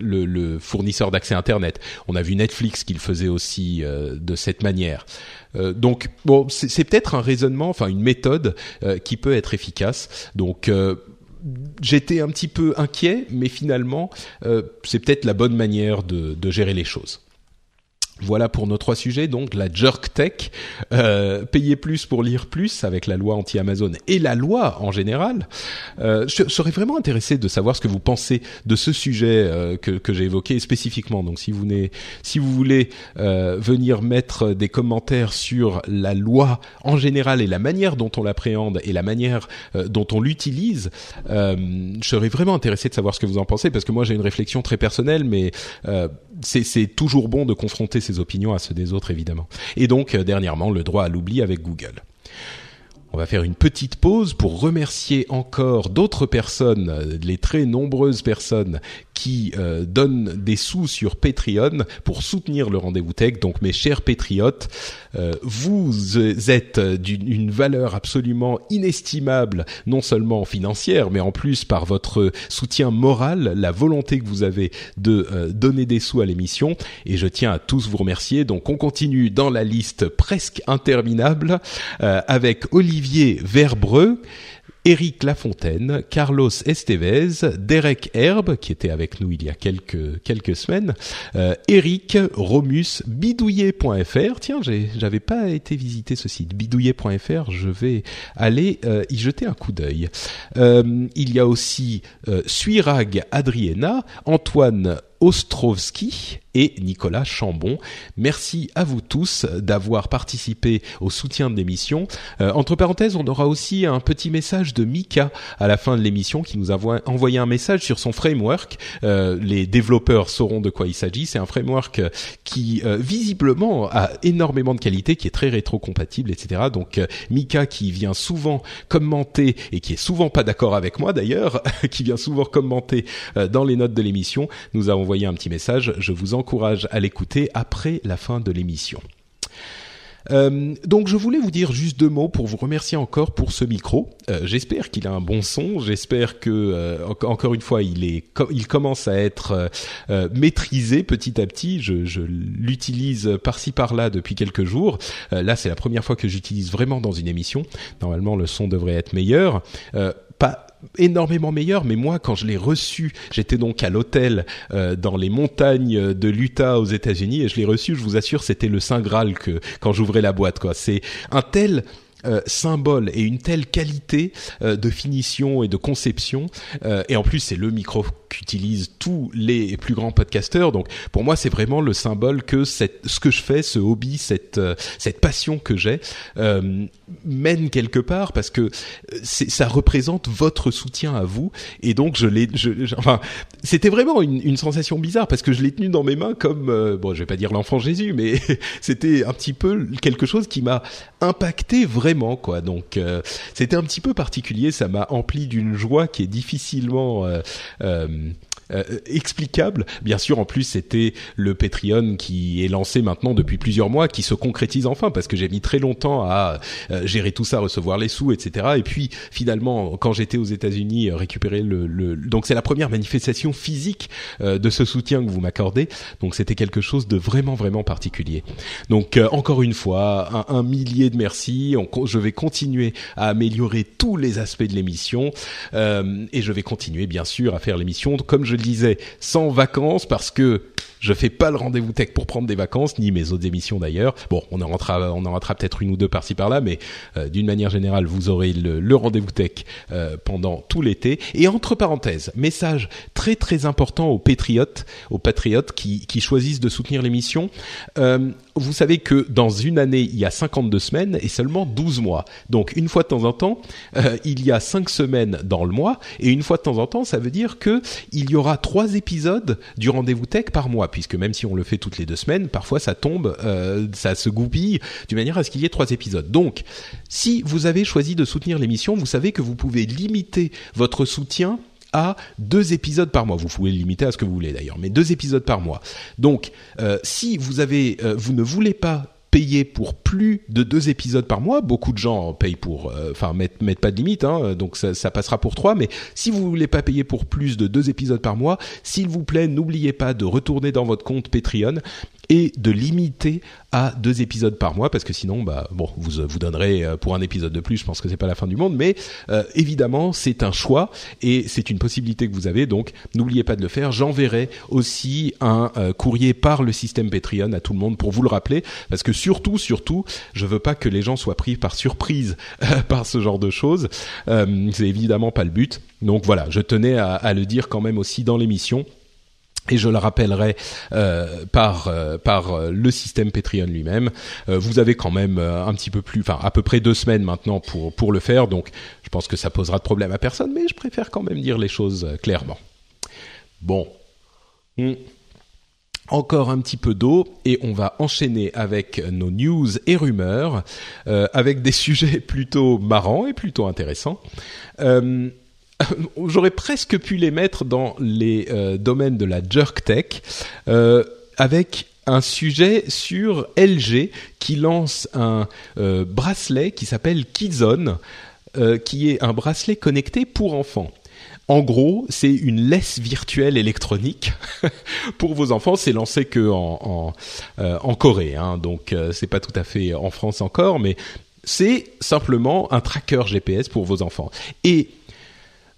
le le fournisseur d'accès internet. On a vu Netflix qui le faisait aussi de cette manière. Euh, donc bon, c'est peut-être un raisonnement, enfin une méthode euh, qui peut être efficace. Donc euh, j'étais un petit peu inquiet, mais finalement c'est peut-être la bonne manière de gérer les choses. Voilà pour nos trois sujets, donc la jerk tech, euh, payer plus pour lire plus avec la loi anti-Amazon et la loi en général. Euh, je serais vraiment intéressé de savoir ce que vous pensez de ce sujet euh, que, que j'ai évoqué spécifiquement. Donc si vous, voulez, si vous voulez euh, venir mettre des commentaires sur la loi en général et la manière dont on l'appréhende et la manière euh, dont on l'utilise, euh, je serais vraiment intéressé de savoir ce que vous en pensez parce que moi j'ai une réflexion très personnelle, mais c'est toujours bon de confronter ses opinions à ceux des autres évidemment. Et donc euh, dernièrement le droit à l'oubli avec Google. On va faire une petite pause pour remercier encore d'autres personnes, euh, les très nombreuses personnes qui euh, donnent des sous sur Patreon pour soutenir le rendez-vous tech. Donc mes chers patriotes, euh, vous êtes d'une une valeur absolument inestimable, non seulement financière, mais en plus par votre soutien moral, la volonté que vous avez de euh, donner des sous à l'émission. Et je tiens à tous vous remercier. Donc on continue dans la liste presque interminable euh, avec Olivier Verbreux. Eric Lafontaine, Carlos Estevez, Derek Herbe, qui était avec nous il y a quelques quelques semaines, euh, Eric, Romus, bidouillet.fr. Tiens, j'avais pas été visiter ce site, bidouillet.fr. Je vais aller euh, y jeter un coup d'œil. Euh, il y a aussi euh, Suirag Adriena, Antoine Ostrovski et Nicolas Chambon. Merci à vous tous d'avoir participé au soutien de l'émission. Euh, entre parenthèses, on aura aussi un petit message de Mika à la fin de l'émission qui nous a envoyé un message sur son framework. Euh, les développeurs sauront de quoi il s'agit. C'est un framework qui euh, visiblement a énormément de qualité, qui est très rétro-compatible, etc. Donc Mika qui vient souvent commenter et qui est souvent pas d'accord avec moi d'ailleurs, qui vient souvent commenter dans les notes de l'émission, nous un petit message. Je vous en encourage à l'écouter après la fin de l'émission. Euh, donc je voulais vous dire juste deux mots pour vous remercier encore pour ce micro. Euh, j'espère qu'il a un bon son. J'espère que euh, encore une fois il commence à être maîtrisé petit à petit. Je l'utilise par-ci par-là depuis quelques jours. là c'est la première fois que j'utilise vraiment dans une émission. Normalement le son devrait être meilleur. Pas énormément meilleur, mais moi quand je l'ai reçu, j'étais donc à l'hôtel euh, dans les montagnes de l'Utah aux États-Unis et je l'ai reçu, je vous assure, c'était le saint graal que quand j'ouvrais la boîte quoi. C'est un tel euh, symbole et une telle qualité euh, de finition et de conception. Et en plus, c'est le micro qu'utilisent tous les plus grands podcasteurs. Donc, pour moi, c'est vraiment le symbole que cette, ce que je fais, ce hobby, cette cette passion que j'ai mène quelque part parce que ça représente votre soutien à vous. Et donc, je l'ai, enfin, c'était vraiment une, une, sensation bizarre parce que je l'ai tenu dans mes mains comme, bon, je vais pas dire l'enfant Jésus, mais c'était un petit peu quelque chose qui m'a impacté vraiment quoi. Donc euh, c'était un petit peu particulier, ça m'a empli d'une joie qui est difficilement euh, euh, um, euh, explicable. Bien sûr, en plus, c'était le Patreon qui est lancé maintenant depuis plusieurs mois, qui se concrétise enfin, parce que j'ai mis très longtemps à euh, gérer tout ça, recevoir les sous, etc. Et puis, finalement, quand j'étais aux États-Unis, euh, récupérer le, le... donc c'est la première manifestation physique de ce soutien que vous m'accordez. Donc, c'était quelque chose de vraiment, vraiment particulier. Donc, encore une fois, un, un millier de merci. Je vais continuer à améliorer tous les aspects de l'émission et je vais continuer, bien sûr, à faire l'émission comme je je le disais, sans vacances parce que je fais pas le rendez-vous tech pour prendre des vacances, ni mes autres émissions d'ailleurs. Bon, on en rentrera, peut-être une ou deux par-ci par-là, mais euh, d'une manière générale, vous aurez le, rendez-vous tech euh, pendant tout l'été. Et entre parenthèses, message très très important aux patriotes, aux patriotes qui, choisissent de soutenir l'émission. Euh, vous savez que dans une année, il y a 52 semaines et seulement 12 mois. Donc une fois de temps en temps, il y a 5 semaines dans le mois et une fois de temps en temps, ça veut dire que il y aura trois épisodes du rendez-vous tech par mois, puisque même si on le fait toutes les deux semaines, parfois ça tombe, euh, ça se goupille d'une manière à ce qu'il y ait trois épisodes. Donc, si vous avez choisi de soutenir l'émission, vous savez que vous pouvez limiter votre soutien à deux épisodes par mois. Vous pouvez le limiter à ce que vous voulez d'ailleurs, mais deux épisodes par mois. Donc, euh, si vous avez, euh, vous ne voulez pas payer pour plus de deux épisodes par mois. Beaucoup de gens payent pour, euh, enfin mettent, mettent pas de limite, hein, donc ça, passera pour trois. Mais si vous voulez pas payer pour plus de deux épisodes par mois, s'il vous plaît, n'oubliez pas de retourner dans votre compte Patreon et de limiter à deux épisodes par mois parce que sinon bah bon vous vous donnerez euh, pour un épisode de plus je pense que c'est pas la fin du monde mais euh, évidemment c'est un choix et c'est une possibilité que vous avez donc n'oubliez pas de le faire. J'enverrai aussi un euh, courrier par le système Patreon à tout le monde pour vous le rappeler parce que surtout surtout je veux pas que les gens soient pris par surprise par ce genre de choses. C'est évidemment pas le but. Donc voilà je tenais à, à le dire quand même aussi dans l'émission et je le rappellerai euh, par euh, par euh, le système Patreon lui-même. vous avez quand même un petit peu plus, enfin à peu près deux semaines maintenant pour pour le faire, donc je pense que ça posera de problème à personne, mais je préfère quand même dire les choses clairement. Bon, hmm. encore un petit peu d'eau et on va enchaîner avec nos news et rumeurs, avec des sujets plutôt marrants et plutôt intéressants. J'aurais presque pu les mettre dans les euh, domaines de la jerk tech euh, avec un sujet sur LG qui lance un euh, bracelet qui s'appelle Kizone, qui est un bracelet connecté pour enfants. En gros, c'est une laisse virtuelle électronique pour vos enfants. C'est lancé que en, Corée, hein, donc c'est pas tout à fait en France encore, mais c'est simplement un tracker GPS pour vos enfants. Et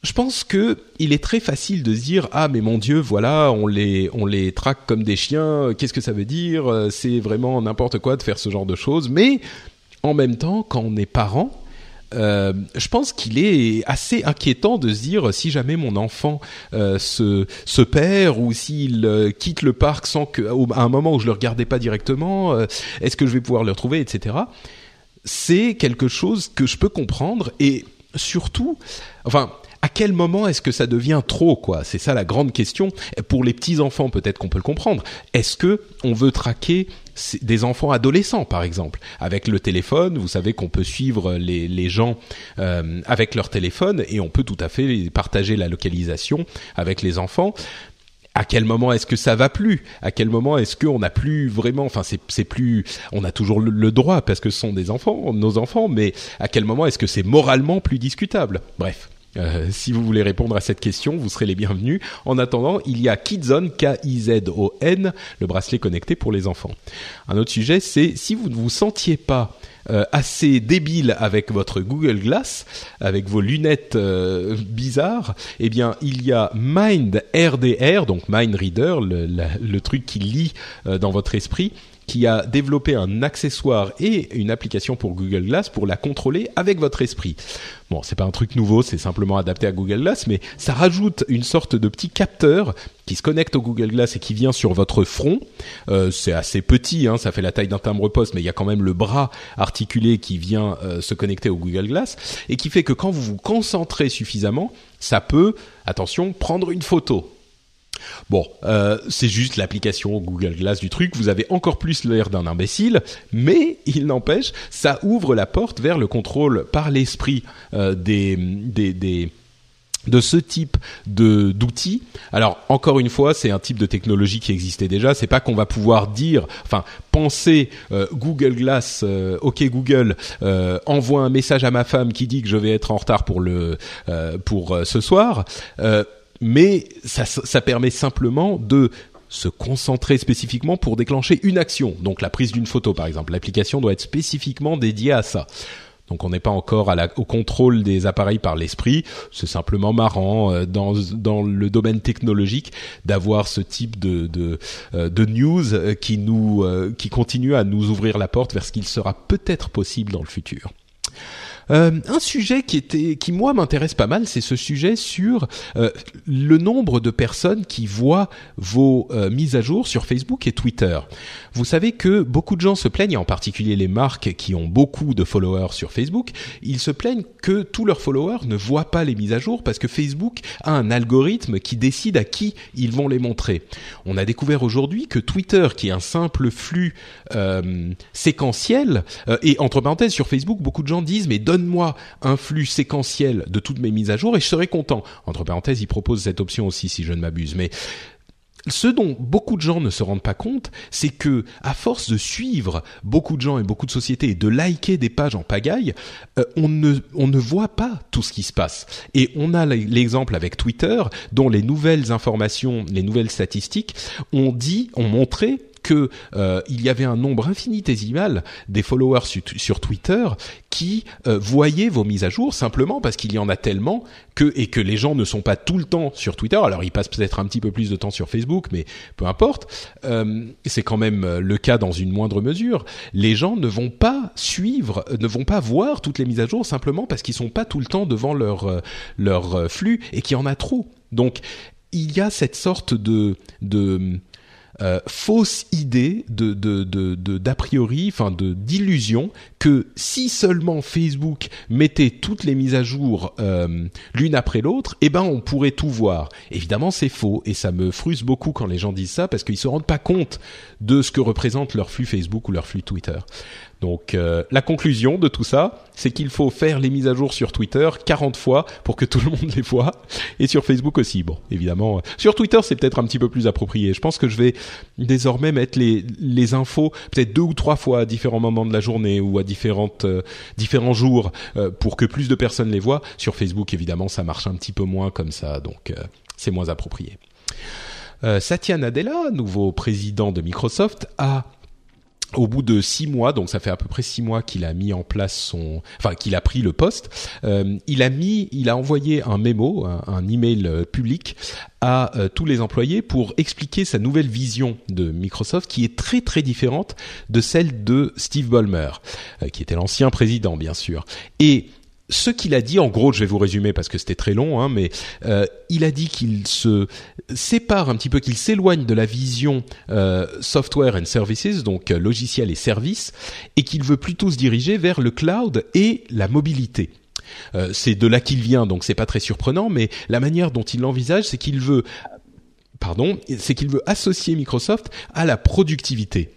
je pense que il est très facile de se dire ah mais mon dieu voilà on les on les traque comme des chiens qu'est-ce que ça veut dire c'est vraiment n'importe quoi de faire ce genre de choses mais en même temps quand on est parent euh, je pense qu'il est assez inquiétant de se dire si jamais mon enfant euh, se, se perd ou s'il euh, quitte le parc sans que à un moment où je le regardais pas directement, euh, est-ce que je vais pouvoir le retrouver, etc. C'est quelque chose que je peux comprendre et surtout, enfin à quel moment est-ce que ça devient trop quoi? C'est ça la grande question. Pour les petits enfants, peut-être qu'on peut le comprendre. Est-ce que on veut traquer des enfants adolescents, par exemple, avec le téléphone Vous savez qu'on peut suivre les, les gens euh, avec leur téléphone et on peut tout à fait partager la localisation avec les enfants à quel moment est-ce que ça va plus? À quel moment est-ce qu'on n'a plus vraiment Enfin, c'est plus. On a toujours le droit parce que ce sont des enfants, nos enfants, mais à quel moment est-ce que c'est moralement plus discutable? Bref. Euh, si vous voulez répondre à cette question, vous serez les bienvenus. En attendant, il y a Kidzone, K-I-Z-O-N, le bracelet connecté pour les enfants. Un autre sujet, c'est si vous ne vous sentiez pas euh, assez débile avec votre Google Glass, avec vos lunettes euh, bizarres, eh bien, il y a Mind RDR, donc Mind Reader, le, le truc qui lit euh, dans votre esprit, qui a développé un accessoire et une application pour Google Glass pour la contrôler avec votre esprit. Bon, c'est pas un truc nouveau, c'est simplement adapté à Google Glass, mais ça rajoute une sorte de petit capteur qui se connecte au Google Glass et qui vient sur votre front. Euh, c'est assez petit, hein, ça fait la taille d'un timbre-poste, mais il y a quand même le bras articulé qui vient euh, se connecter au Google Glass et qui fait que quand vous vous concentrez suffisamment, ça peut, attention, prendre une photo. Bon, euh, c'est juste l'application Google Glass du truc. Vous avez encore plus l'air d'un imbécile, mais il n'empêche, ça ouvre la porte vers le contrôle par l'esprit euh, des, des, des de ce type de d'outils. Alors encore une fois, c'est un type de technologie qui existait déjà. C'est pas qu'on va pouvoir dire, enfin penser euh, Google Glass, euh, ok Google, euh, envoie un message à ma femme qui dit que je vais être en retard pour le euh, pour ce soir. Mais ça, permet simplement de se concentrer spécifiquement pour déclencher une action. Donc la prise d'une photo par exemple. L'application doit être spécifiquement dédiée à ça. Donc on n'est pas encore au contrôle des appareils par l'esprit. C'est simplement marrant euh, dans, dans le domaine technologique d'avoir ce type de, euh, news euh, qui euh, qui continue à nous ouvrir la porte vers ce qu'il sera peut-être possible dans le futur. Euh, un sujet qui était, qui moi m'intéresse pas mal, c'est ce sujet sur euh, le nombre de personnes qui voient vos euh, mises à jour sur Facebook et Twitter. Vous savez que beaucoup de gens se plaignent, en particulier les marques qui ont beaucoup de followers sur Facebook, ils se plaignent que tous leurs followers ne voient pas les mises à jour parce que Facebook a un algorithme qui décide à qui ils vont les montrer. On a découvert aujourd'hui que Twitter, qui est un simple flux séquentiel, et entre parenthèses sur Facebook, beaucoup de gens disent mais donne-moi un flux séquentiel de toutes mes mises à jour et je serai content. Entre parenthèses, ils proposent cette option aussi si je ne m'abuse, mais ce dont beaucoup de gens ne se rendent pas compte, c'est que à force de suivre beaucoup de gens et beaucoup de sociétés et de liker des pages en pagaille, euh, on ne on ne voit pas tout ce qui se passe. Et on a l'exemple avec Twitter, dont les nouvelles informations, les nouvelles statistiques ont dit, ont montré que euh, il y avait un nombre infinitésimal des followers sur, Twitter qui euh, voyaient vos mises à jour simplement parce qu'il y en a tellement que et que les gens ne sont pas tout le temps sur Twitter. Alors ils passent peut-être un petit peu plus de temps sur Facebook, mais peu importe. Euh, c'est quand même le cas dans une moindre mesure. Les gens ne vont pas suivre, ne vont pas voir toutes les mises à jour simplement parce qu'ils sont pas tout le temps devant leur euh, leur flux et qu'il y en a trop. Donc il y a cette sorte de de euh, fausse idée de d'a priori, enfin de d'illusion que si seulement Facebook mettait toutes les mises à jour euh, l'une après l'autre, eh ben on pourrait tout voir. Évidemment, c'est faux et ça me frustre beaucoup quand les gens disent ça parce qu'ils se rendent pas compte de ce que représente leur flux Facebook ou leur flux Twitter. Donc euh, la conclusion de tout ça, c'est qu'il faut faire les mises à jour sur Twitter 40 fois pour que tout le monde les voit et sur Facebook aussi. Bon, évidemment, euh, sur Twitter, c'est peut-être un petit peu plus approprié. Je pense que je vais désormais mettre les les infos peut-être deux ou trois fois à différents moments de la journée ou à différentes euh, différents jours euh, pour que plus de personnes les voient. Sur Facebook, évidemment, ça marche un petit peu moins comme ça, donc c'est moins approprié. Satya Nadella, nouveau président de Microsoft, a au bout de six mois, donc ça fait à peu près six mois qu'il a mis en place son, enfin qu'il a pris le poste, euh, il a mis, il a envoyé un mémo, un, email euh, public à euh, tous les employés pour expliquer sa nouvelle vision de Microsoft qui est très très différente de celle de Steve Ballmer, qui était l'ancien président bien sûr. Et ce qu'il a dit, en gros, je vais vous résumer parce que c'était très long, hein, mais il a dit qu'il se sépare un petit peu, qu'il s'éloigne de la vision euh, software and services, donc euh, logiciel et services, et qu'il veut plutôt se diriger vers le cloud et la mobilité. c'est de là qu'il vient, donc c'est pas très surprenant, mais la manière dont il l'envisage, c'est qu'il veut, pardon, c'est qu'il veut associer Microsoft à la productivité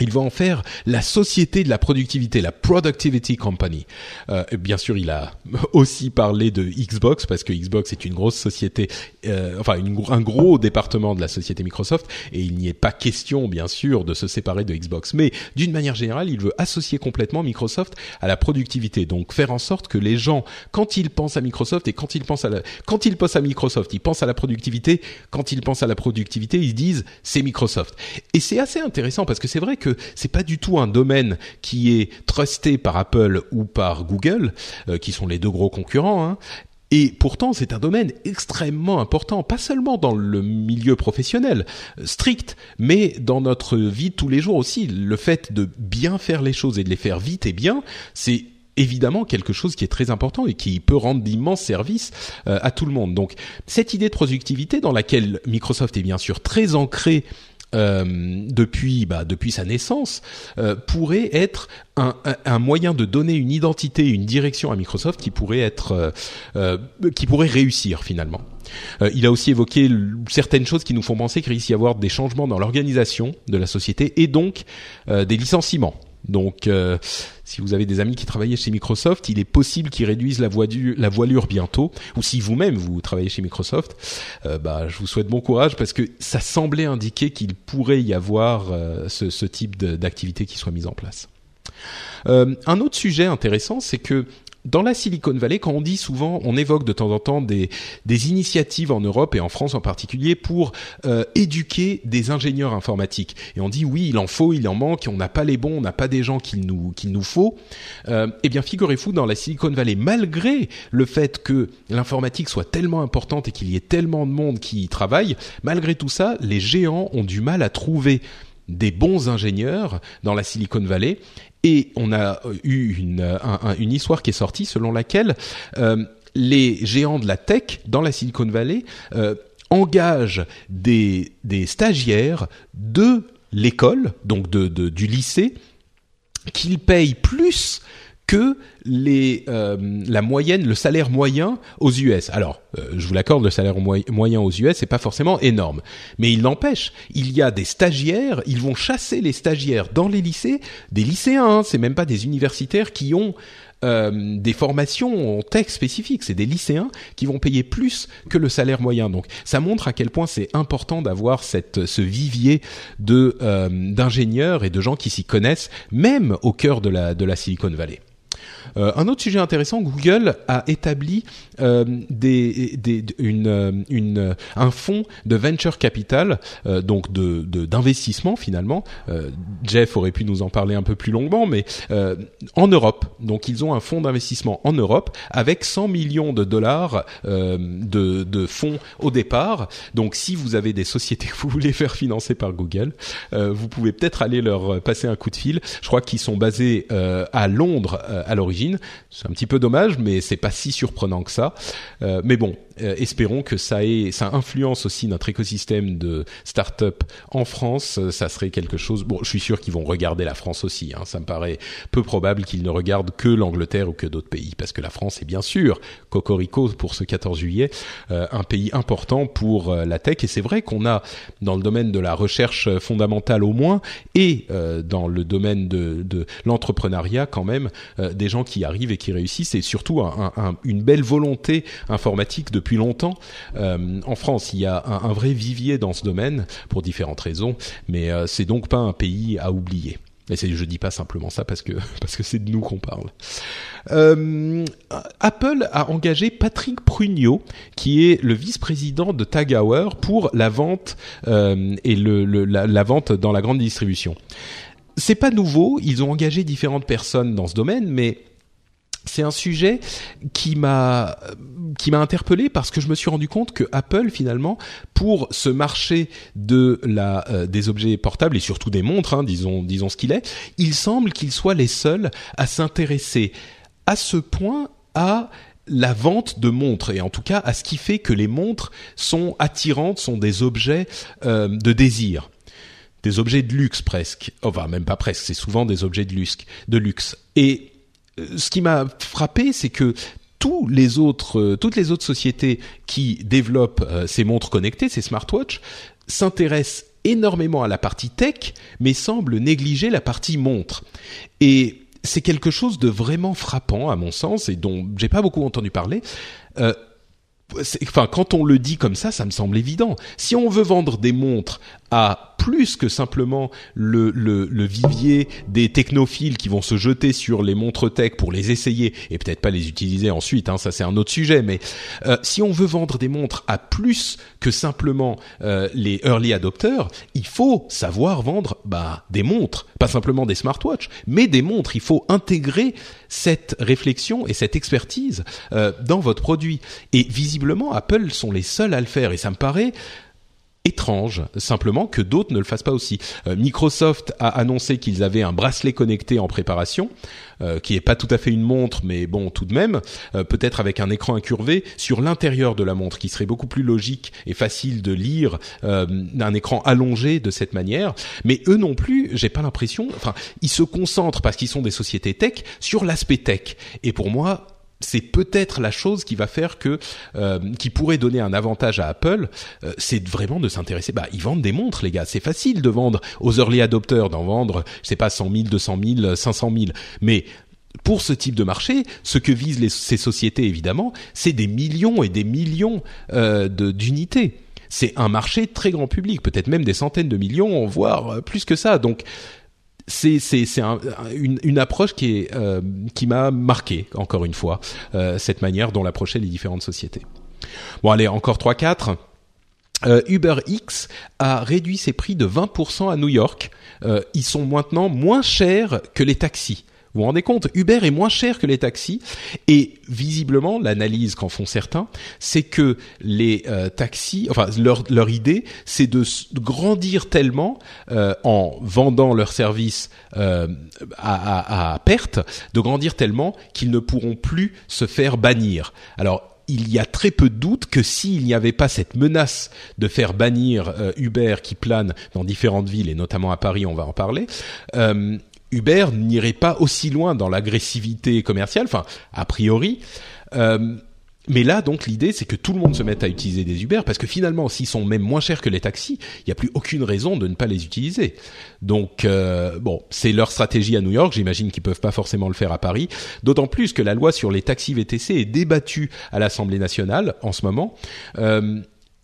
il va en faire la société de la productivité, la Productivity Company. Euh, bien sûr, il a aussi parlé de Xbox parce que Xbox est une grosse société, euh, enfin un gros département de la société Microsoft, et il n'y est pas question, bien sûr, de se séparer de Xbox. Mais d'une manière générale, il veut associer complètement Microsoft à la productivité, donc faire en sorte que les gens, quand ils pensent à Microsoft et quand ils pensent à la, quand ils pensent à Microsoft, ils pensent à la productivité. Quand ils pensent à la productivité, ils disent c'est Microsoft. Et c'est assez intéressant parce que c'est vrai que c'est pas du tout un domaine qui est trusté par Apple ou par Google, euh, qui sont les deux gros concurrents. Hein. Et pourtant, c'est un domaine extrêmement important, pas seulement dans le milieu professionnel euh, strict, mais dans notre vie de tous les jours aussi. Le fait de bien faire les choses et de les faire vite et bien, c'est évidemment quelque chose qui est très important et qui peut rendre d'immenses services euh, à tout le monde. Donc cette idée de productivité dans laquelle Microsoft est bien sûr très ancré euh, depuis bah, depuis sa naissance euh, pourrait être un, un, moyen de donner une identité, une direction à Microsoft qui pourrait être euh, euh qui pourrait réussir finalement. Euh, il a aussi évoqué certaines choses qui nous font penser qu'il risque d'y avoir des changements dans l'organisation de la société et donc des licenciements. Donc, euh, si vous avez des amis qui travaillent chez Microsoft, il est possible qu'ils réduisent la, voilure bientôt. Ou si vous-même vous travaillez chez Microsoft, euh, bah, je vous souhaite bon courage parce que ça semblait indiquer qu'il pourrait y avoir euh, ce, type d'activité qui soit mise en place. un autre sujet intéressant, c'est que dans la Silicon Valley, quand on dit souvent, on évoque de temps en temps des, des initiatives en Europe et en France en particulier pour euh, éduquer des ingénieurs informatiques. Et on dit oui, il en faut, il en manque, on n'a pas les bons, on n'a pas des gens qu'il nous qu'il nous faut. Euh, eh bien, figurez-vous, dans la Silicon Valley, malgré le fait que l'informatique soit tellement importante et qu'il y ait tellement de monde qui y travaille, malgré tout ça, les géants ont du mal à trouver des bons ingénieurs dans la Silicon Valley. Et on a eu une, histoire qui est sortie selon laquelle euh, les géants de la tech dans la Silicon Valley euh, engagent des, stagiaires de l'école, donc du lycée, qu'ils payent plus que les, euh, la moyenne, le salaire moyen aux US. Alors, euh, je vous l'accorde, le salaire moyen aux US c'est pas forcément énorme, mais il n'empêche, il y a des stagiaires, ils vont chasser les stagiaires dans les lycées, des lycéens, hein, c'est même pas des universitaires qui ont euh, des formations en tech spécifiques, c'est des lycéens qui vont payer plus que le salaire moyen. Donc, ça montre à quel point c'est important d'avoir cette ce vivier de d'ingénieurs et de gens qui s'y connaissent, même au cœur de la de la Silicon Valley. Euh, un autre sujet intéressant, Google a établi euh, euh, un fonds de venture capital, donc de d'investissement finalement. Jeff aurait pu nous en parler un peu plus longuement, mais en Europe. Donc ils ont un fonds d'investissement en Europe avec 100 millions de dollars de, de fonds au départ. Donc si vous avez des sociétés que vous voulez faire financer par Google, vous pouvez peut-être aller leur passer un coup de fil. Je crois qu'ils sont basés à Londres à l'origine c'est un petit peu dommage, mais c'est pas si surprenant que ça. Euh, mais bon, euh, espérons que ça influence aussi notre écosystème de start-up en France. Euh, ça serait quelque chose. Bon, je suis sûr qu'ils vont regarder la France aussi. Hein. Ça me paraît peu probable qu'ils ne regardent que l'Angleterre ou que d'autres pays, parce que la France est bien sûr cocorico pour ce 14 juillet, euh, un pays important pour la tech. Et c'est vrai qu'on a dans le domaine de la recherche fondamentale au moins, et dans le domaine de, l'entrepreneuriat quand même, des gens qui arrivent et qui réussissent, et surtout un, un, une belle volonté informatique depuis longtemps. Euh, en France, il y a un, vrai vivier dans ce domaine pour différentes raisons, mais euh, c'est donc pas un pays à oublier. Et je dis pas simplement ça parce que parce que c'est de nous qu'on parle. Euh, Apple a engagé Patrick Prugno, qui est le vice-président de Tag pour la vente et le, la, vente dans la grande distribution. C'est pas nouveau, ils ont engagé différentes personnes dans ce domaine, mais c'est un sujet qui m'a interpellé parce que je me suis rendu compte que Apple finalement pour ce marché de la euh, des objets portables et surtout des montres hein, disons ce qu'il est il semble qu'ils soient les seuls à s'intéresser à ce point à la vente de montres et en tout cas à ce qui fait que les montres sont attirantes, sont des objets euh, de désir, des objets de luxe presque. Enfin même pas presque, c'est souvent des objets de luxe. De luxe. Et ce qui m'a frappé, c'est que euh, toutes les autres sociétés qui développent ces montres connectées, ces smartwatches, s'intéressent énormément à la partie tech, mais semblent négliger la partie montre. Et c'est quelque chose de vraiment frappant à mon sens et dont j'ai pas beaucoup entendu parler. Euh, quand on le dit comme ça, ça me semble évident. Si on veut vendre des montres à plus que simplement le, le, le, vivier des technophiles qui vont se jeter sur les montres tech pour les essayer et peut-être pas les utiliser ensuite, hein, ça c'est un autre sujet, mais euh, si on veut vendre des montres à plus que simplement euh, les early adopters, il faut savoir vendre bah, des montres, pas simplement des smartwatches, mais des montres. Il faut intégrer cette réflexion et cette expertise euh, dans votre produit. Et visiblement, Apple sont les seuls à le faire et ça me paraît étrange simplement que d'autres ne le fassent pas aussi. Euh, Microsoft a annoncé qu'ils avaient un bracelet connecté en préparation, euh, qui est pas tout à fait une montre, mais bon tout de même, euh, peut-être avec un écran incurvé sur l'intérieur de la montre, qui serait beaucoup plus logique et facile de lire un écran allongé de cette manière. Mais eux non plus, j'ai pas l'impression. Enfin, ils se concentrent parce qu'ils sont des sociétés tech sur l'aspect tech. Et pour moi, c'est peut-être la chose qui va faire que euh, qui pourrait donner un avantage à Apple, euh, c'est vraiment de s'intéresser. Bah, ils vendent des montres, les gars. C'est facile de vendre aux early adopters, d'en vendre, je sais pas, 100 000, 200 000, 500 000. Mais pour ce type de marché, ce que visent ces sociétés, évidemment, c'est des millions et des millions euh, d'unités. C'est un marché très grand public, peut-être même des centaines de millions, voire plus que ça. Donc, c'est une, approche euh, qui m'a marqué encore une fois euh, cette manière dont l'approchaient les différentes sociétés. Bon allez encore trois quatre. Euh, Uber X a réduit ses prix de 20% à New York. Ils sont maintenant moins chers que les taxis. Vous vous rendez compte Uber est moins cher que les taxis et visiblement l'analyse qu'en font certains, c'est que les euh, taxis, enfin leur leur idée, c'est de, grandir tellement euh, en vendant leurs services euh, à, à, à perte, de grandir tellement qu'ils ne pourront plus se faire bannir. Alors il y a très peu de doute que s'il n'y avait pas cette menace de faire bannir Uber qui plane dans différentes villes et notamment à Paris, on va en parler, euh, Uber n'irait pas aussi loin dans l'agressivité commerciale, enfin a priori. Euh, mais là, donc, l'idée, c'est que tout le monde se mette à utiliser des Uber, parce que finalement, s'ils sont même moins chers que les taxis, il n'y a plus aucune raison de ne pas les utiliser. Donc, euh, bon, c'est leur stratégie à New York. J'imagine qu'ils peuvent pas forcément le faire à Paris. D'autant plus que la loi sur les taxis VTC est débattue à l'Assemblée nationale en ce moment. Euh,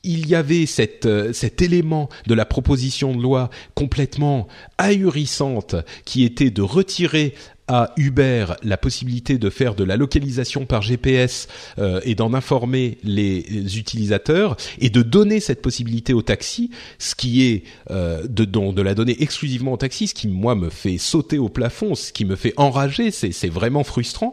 il y avait euh, cet élément de la proposition de loi complètement ahurissante qui était de retirer à Uber la possibilité de faire de la localisation par GPS euh, et d'en informer les utilisateurs et de donner cette possibilité au taxi, ce qui est euh, de, de la donner exclusivement au taxi, ce qui moi me fait sauter au plafond, ce qui me fait enrager, c'est vraiment frustrant.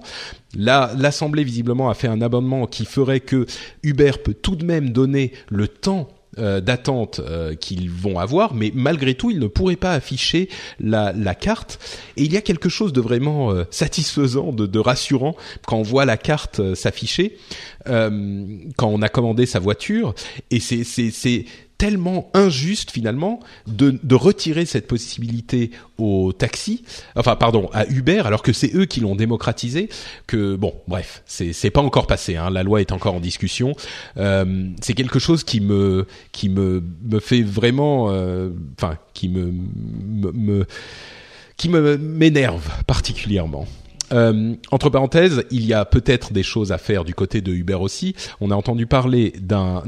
Là, l'Assemblée visiblement a fait un amendement qui ferait que Uber peut tout de même donner le temps euh, d'attente euh, qu'ils vont avoir, mais malgré tout, ils ne pourraient pas afficher la, la carte. Et il y a quelque chose de vraiment euh, satisfaisant, de, de, rassurant quand on voit la carte s'afficher quand on a commandé sa voiture. Et c'est c'est tellement injuste finalement de, retirer cette possibilité au taxi, enfin pardon à Uber, alors que c'est eux qui l'ont démocratisé. Que bon, bref, c'est pas encore passé. Hein, la loi est encore en discussion. Euh, c'est quelque chose qui me qui me me fait vraiment, euh, enfin qui me, me, me qui me m'énerve particulièrement. Euh, entre parenthèses, il y a peut-être des choses à faire du côté de Uber aussi. On a entendu parler d'un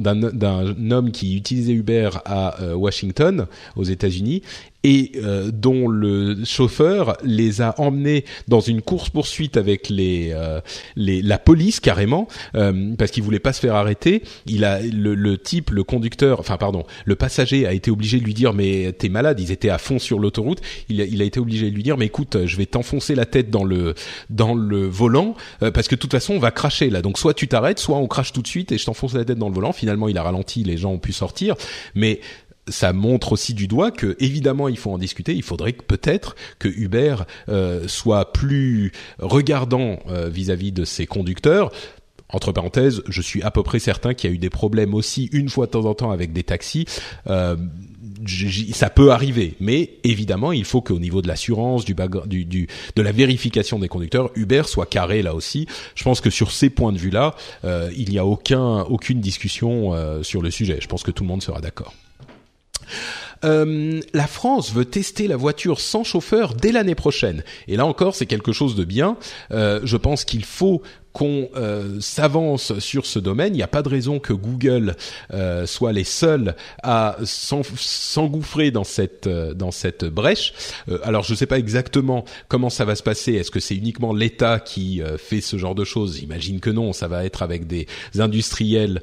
homme qui utilisait Uber à euh, Washington, aux États-Unis, et euh, dont le chauffeur les a emmenés dans une course poursuite avec les, euh, les la police carrément euh, parce qu'il voulait pas se faire arrêter. Il a le, le, type, le conducteur, enfin pardon, le passager a été obligé de lui dire mais t'es malade. Ils étaient à fond sur l'autoroute. Il a, il a été obligé de lui dire mais écoute, je vais t'enfoncer la tête dans le dans le volant parce que de toute façon on va cracher là. Donc soit tu t'arrêtes, soit on crache tout de suite et je t'enfonce la tête dans le volant. Finalement il a ralenti, les gens ont pu sortir, mais ça montre aussi du doigt que évidemment il faut en discuter. Il faudrait peut-être que Uber euh, soit plus regardant euh, vis-à-vis de ses conducteurs. Entre parenthèses, je suis à peu près certain qu'il y a eu des problèmes aussi une fois de temps en temps avec des taxis. Euh, ça peut arriver, mais évidemment, il faut qu'au niveau de l'assurance, du, du, du, de la vérification des conducteurs, Uber soit carré là aussi. Je pense que sur ces points de vue-là, euh, il n'y a aucun, aucune discussion euh, sur le sujet. Je pense que tout le monde sera d'accord. Euh, la France veut tester la voiture sans chauffeur dès l'année prochaine. Et là encore, c'est quelque chose de bien. Euh, je pense qu'il faut qu'on euh, s'avance sur ce domaine. Il n'y a pas de raison que Google euh, soit les seuls à s'engouffrer dans cette euh, dans cette brèche. Alors je ne sais pas exactement comment ça va se passer. Est-ce que c'est uniquement l'État qui fait ce genre de choses? J'imagine que non. Ça va être avec des industriels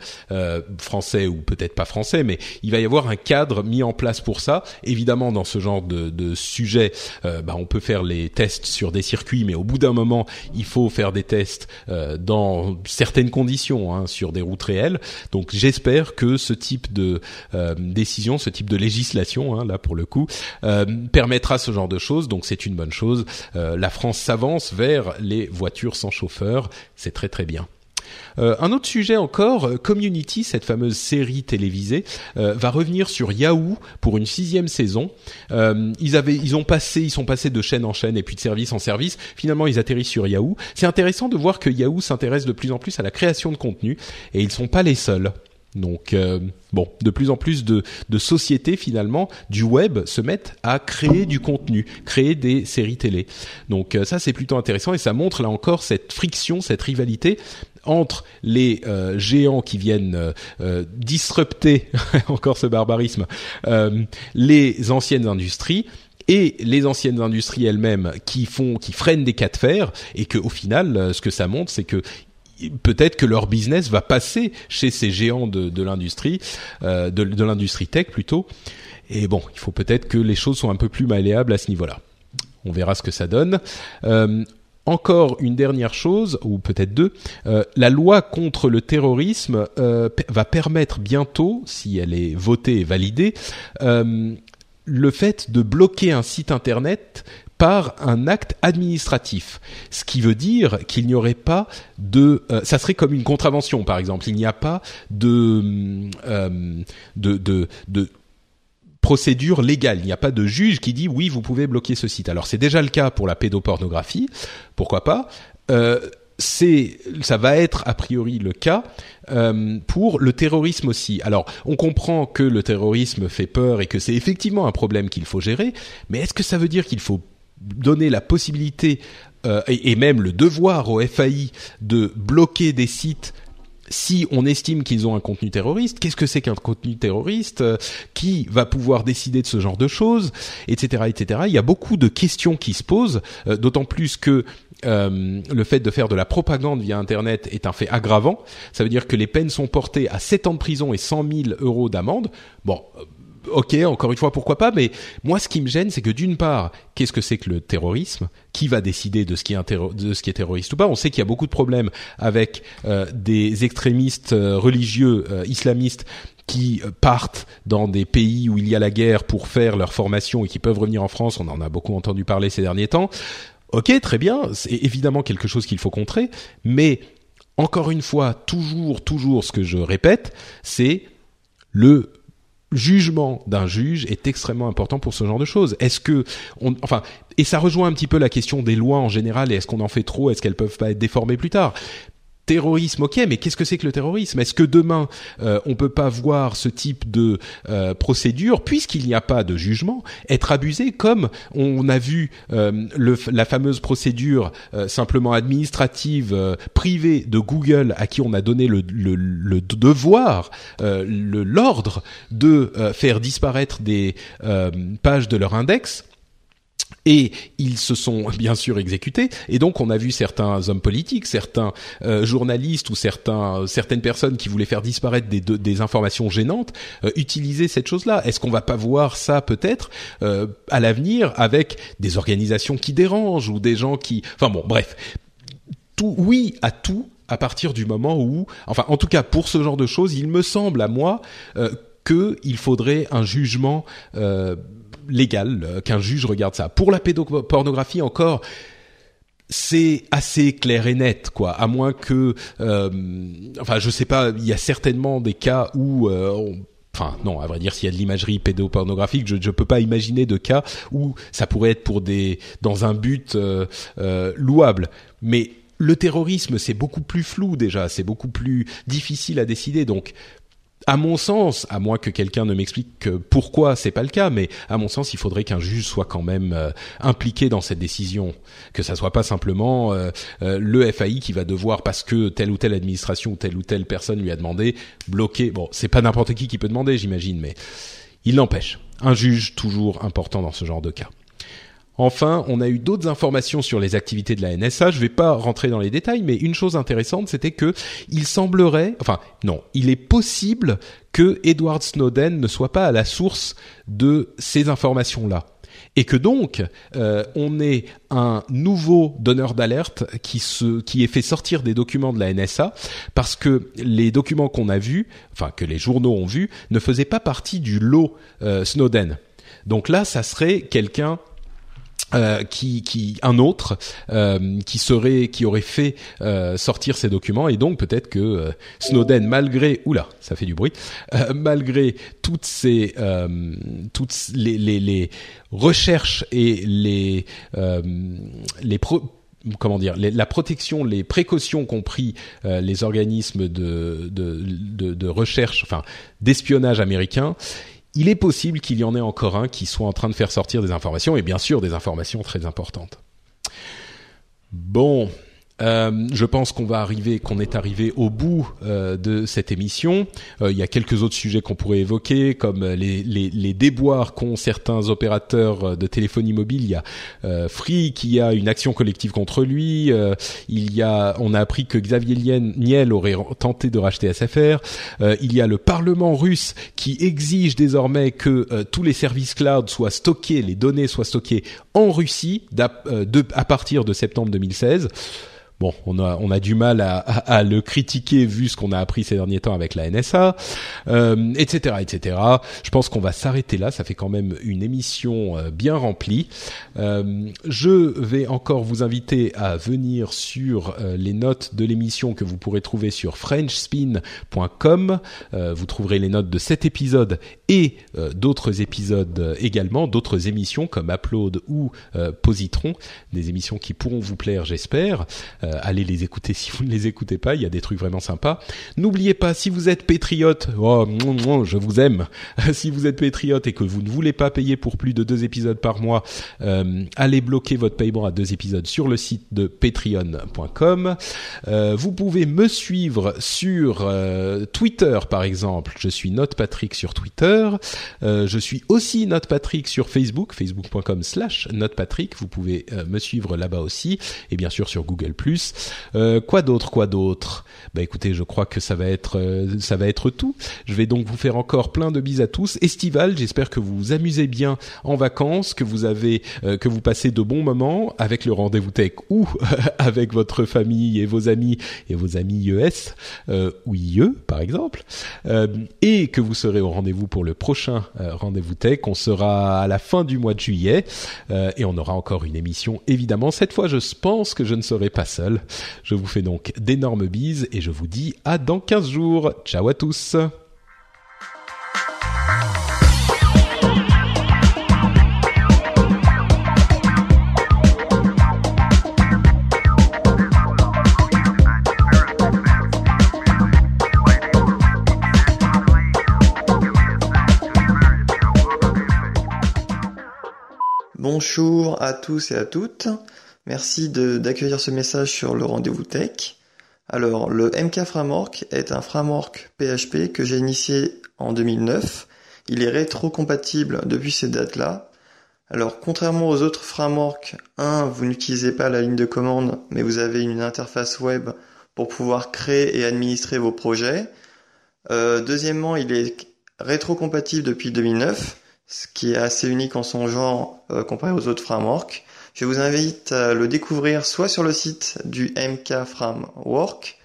français ou peut-être pas français, mais il va y avoir un cadre mis en place pour ça. Évidemment, dans ce genre de, de sujet, bah, on peut faire les tests sur des circuits, mais au bout d'un moment, il faut faire des tests dans certaines conditions hein, sur des routes réelles. Donc j'espère que ce type de euh, décision, ce type de législation, hein, là pour le coup, euh, permettra ce genre de choses. Donc c'est une bonne chose. la France s'avance vers les voitures sans chauffeur. C'est très très bien. Euh, un autre sujet encore, euh, Community, cette fameuse série télévisée, euh, va revenir sur Yahoo pour une sixième saison. ils avaient, ils ont passé, ils sont passés de chaîne en chaîne et puis de service en service. Finalement, ils atterrissent sur Yahoo. C'est intéressant de voir que Yahoo s'intéresse de plus en plus à la création de contenu et ils sont pas les seuls. Donc bon, de plus en plus de, de, sociétés finalement du web se mettent à créer du contenu, créer des séries télé. Donc ça c'est plutôt intéressant et ça montre là encore cette friction, cette rivalité entre les euh, géants qui viennent euh, euh disrupter encore ce barbarisme les anciennes industries et les anciennes industries elles-mêmes qui font qui freinent des cas de fer et que au final ce que ça montre c'est que peut-être que leur business va passer chez ces géants de, l'industrie de, l'industrie tech plutôt et bon il faut peut-être que les choses soient un peu plus malléables à ce niveau-là on verra ce que ça donne. Encore une dernière chose, ou peut-être deux, euh, la loi contre le terrorisme euh, va permettre bientôt, si elle est votée et validée, euh, le fait de bloquer un site internet par un acte administratif, ce qui veut dire qu'il n'y aurait pas de, ça serait comme une contravention par exemple, il n'y a pas de, procédure légale. Il n'y a pas de juge qui dit oui, vous pouvez bloquer ce site. Alors c'est déjà le cas pour la pédopornographie, pourquoi pas? Euh, c'est, ça va être a priori le cas euh, pour le terrorisme aussi. Alors, on comprend que le terrorisme fait peur et que c'est effectivement un problème qu'il faut gérer, mais est-ce que ça veut dire qu'il faut donner la possibilité euh, et, et, même le devoir au FAI de bloquer des sites si on estime qu'ils ont un contenu terroriste, qu'est-ce que c'est qu'un contenu terroriste euh, Qui va pouvoir décider de ce genre de choses, etc., etc. Il y a beaucoup de questions qui se posent, euh, d'autant plus que euh, le fait de faire de la propagande via Internet est un fait aggravant. Ça veut dire que les peines sont portées à 7 ans de prison et 100 000 euros d'amende. Bon, ok, encore une fois, pourquoi pas, mais moi, ce qui me gêne, c'est que d'une part, qu'est-ce que c'est que le terrorisme? Qui va décider de ce qui est, terroriste ou pas? On sait qu'il y a beaucoup de problèmes avec euh, des extrémistes euh, religieux euh, islamistes qui partent dans des pays où il y a la guerre pour faire leur formation et qui peuvent revenir en France. On en a beaucoup entendu parler ces derniers temps. Ok, très bien, c'est évidemment quelque chose qu'il faut contrer, mais encore une fois, toujours, toujours, ce que je répète, c'est le jugement d'un juge est extrêmement important pour ce genre de choses. Est-ce que, on, enfin, et ça rejoint un petit peu la question des lois en général et est-ce qu'on en fait trop, est-ce qu'elles peuvent pas être déformées plus tard? Terrorisme, ok, mais qu'est-ce que c'est que le terrorisme? Est-ce que demain euh, on peut pas voir ce type de euh, procédure, puisqu'il n'y a pas de jugement, être abusé comme on a vu euh, le, la fameuse procédure euh, simplement administrative privée de Google à qui on a donné le, le, le devoir, l'ordre de faire disparaître des pages de leur index? Et ils se sont bien sûr exécutés. Et donc on a vu certains hommes politiques, certains euh, journalistes ou certains, certaines personnes qui voulaient faire disparaître des, des informations gênantes euh, utiliser cette chose-là. Est-ce qu'on va pas voir ça peut-être euh, à l'avenir avec des organisations qui dérangent ou des gens qui, enfin bon, bref, tout, oui à tout à partir du moment où, enfin en tout cas pour ce genre de choses, il me semble à moi qu'il faudrait un jugement légal, qu'un juge regarde ça. Pour la pédopornographie encore, c'est assez clair et net, quoi. À moins que, enfin, je sais pas, il y a certainement des cas où on Enfin non, à vrai dire, s'il y a de l'imagerie pédopornographique, je ne peux pas imaginer de cas où ça pourrait être pour des dans un but euh, euh, louable. Mais le terrorisme, c'est beaucoup plus flou déjà, c'est beaucoup plus difficile à décider. Donc à mon sens, à moins que quelqu'un ne m'explique pourquoi c'est pas le cas, mais à mon sens, il faudrait qu'un juge soit quand même euh, impliqué dans cette décision, que ça soit pas simplement euh, euh, le FAI qui va devoir parce que telle ou telle administration ou telle ou telle personne lui a demandé bloquer. Bon, c'est pas n'importe qui qui peut demander, j'imagine, mais il n'empêche, un juge toujours important dans ce genre de cas. Enfin, on a eu d'autres informations sur les activités de la NSA. Je ne vais pas rentrer dans les détails, mais une chose intéressante, c'était que il semblerait, enfin non, il est possible que Edward Snowden ne soit pas à la source de ces informations-là et que donc euh, on ait un nouveau donneur d'alerte qui se qui est fait sortir des documents de la NSA parce que les documents qu'on a vus, enfin que les journaux ont vus, ne faisaient pas partie du lot euh, Snowden. Donc là, ça serait quelqu'un euh, qui, qui, un autre euh, qui serait, qui aurait fait euh, sortir ces documents. Et donc peut-être que Snowden, malgré, oula, ça fait du bruit, malgré toutes ces, toutes les, les, les, recherches et les, les comment dire, la protection, les précautions qu'ont pris les organismes de, de, de, de recherche, enfin d'espionnage américains, il est possible qu'il y en ait encore un qui soit en train de faire sortir des informations, et bien sûr des informations très importantes. Bon, euh, je pense qu'on va arriver, qu'on est arrivé au bout euh, de cette émission. Euh, il y a quelques autres sujets qu'on pourrait évoquer, comme les, les, les déboires qu'ont certains opérateurs de téléphonie mobile. Il y a Free qui a une action collective contre lui. il y a, on a appris que Xavier Niel aurait tenté de racheter SFR. il y a le Parlement russe qui exige désormais que tous les services cloud soient stockés, les données soient stockées en Russie à partir de septembre 2016 bon, on a on a du mal à, le critiquer vu ce qu'on a appris ces derniers temps avec la NSA, etc., etc. Je pense qu'on va s'arrêter là. Ça fait quand même une émission euh, bien remplie. Euh, je vais encore vous inviter à venir sur euh, les notes de l'émission que vous pourrez trouver sur FrenchSpin.com. Vous trouverez les notes de cet épisode et d'autres épisodes également, d'autres émissions comme Upload ou Positron, des émissions qui pourront vous plaire, j'espère. Allez les écouter si vous ne les écoutez pas. Il y a des trucs vraiment sympas. N'oubliez pas, si vous êtes patriote, oh, je vous aime. si vous êtes patriote et que vous ne voulez pas payer pour plus de deux épisodes par mois, euh, allez bloquer votre paiement à deux épisodes sur le site de patreon.com. Euh, vous pouvez me suivre sur Twitter, par exemple. Je suis NotePatrick sur Twitter. je suis aussi NotePatrick sur Facebook, facebook.com slash NotePatrick. Vous pouvez me suivre là-bas aussi. Et bien sûr sur Google+. Euh, quoi d'autre, quoi d'autre? Bah écoutez, je crois que ça va être euh, ça va être tout. Je vais donc vous faire encore plein de bises à tous. Estival, j'espère que vous vous amusez bien en vacances, que vous avez euh, que vous passez de bons moments avec le rendez-vous tech ou avec votre famille et vos amis et vos amis ES ou IE par exemple, et que vous serez au rendez-vous pour le prochain rendez-vous tech. On sera à la fin du mois de juillet et on aura encore une émission évidemment. Cette fois, je pense que je ne serai pas seul je vous fais donc d'énormes bises et je vous dis à dans 15 jours. Ciao à tous Bonjour à tous et à toutes. Merci d'accueillir ce message sur le rendez-vous tech. Alors, le MK Framework est un framework PHP que j'ai initié en 2009. Il est rétro-compatible depuis ces dates-là. Alors, contrairement aux autres frameworks, un, vous n'utilisez pas la ligne de commande, mais vous avez une interface web pour pouvoir créer et administrer vos projets. Euh, deuxièmement, il est rétro-compatible depuis 2009, ce qui est assez unique en son genre euh, comparé aux autres frameworks. Je vous invite à le découvrir soit sur le site du MK Framework,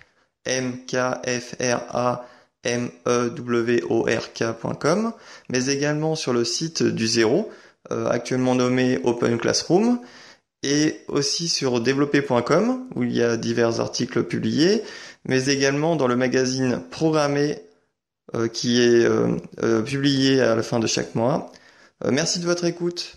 M-K-F-R-A-M-W-O-R-K, M-E-W-O-R-K.com, mais également sur le site du Zéro, euh, actuellement nommé Open Classroom, et aussi sur développer.com, où il y a divers articles publiés, mais également dans le magazine Programmé, euh, qui est euh, publié à la fin de chaque mois. merci de votre écoute.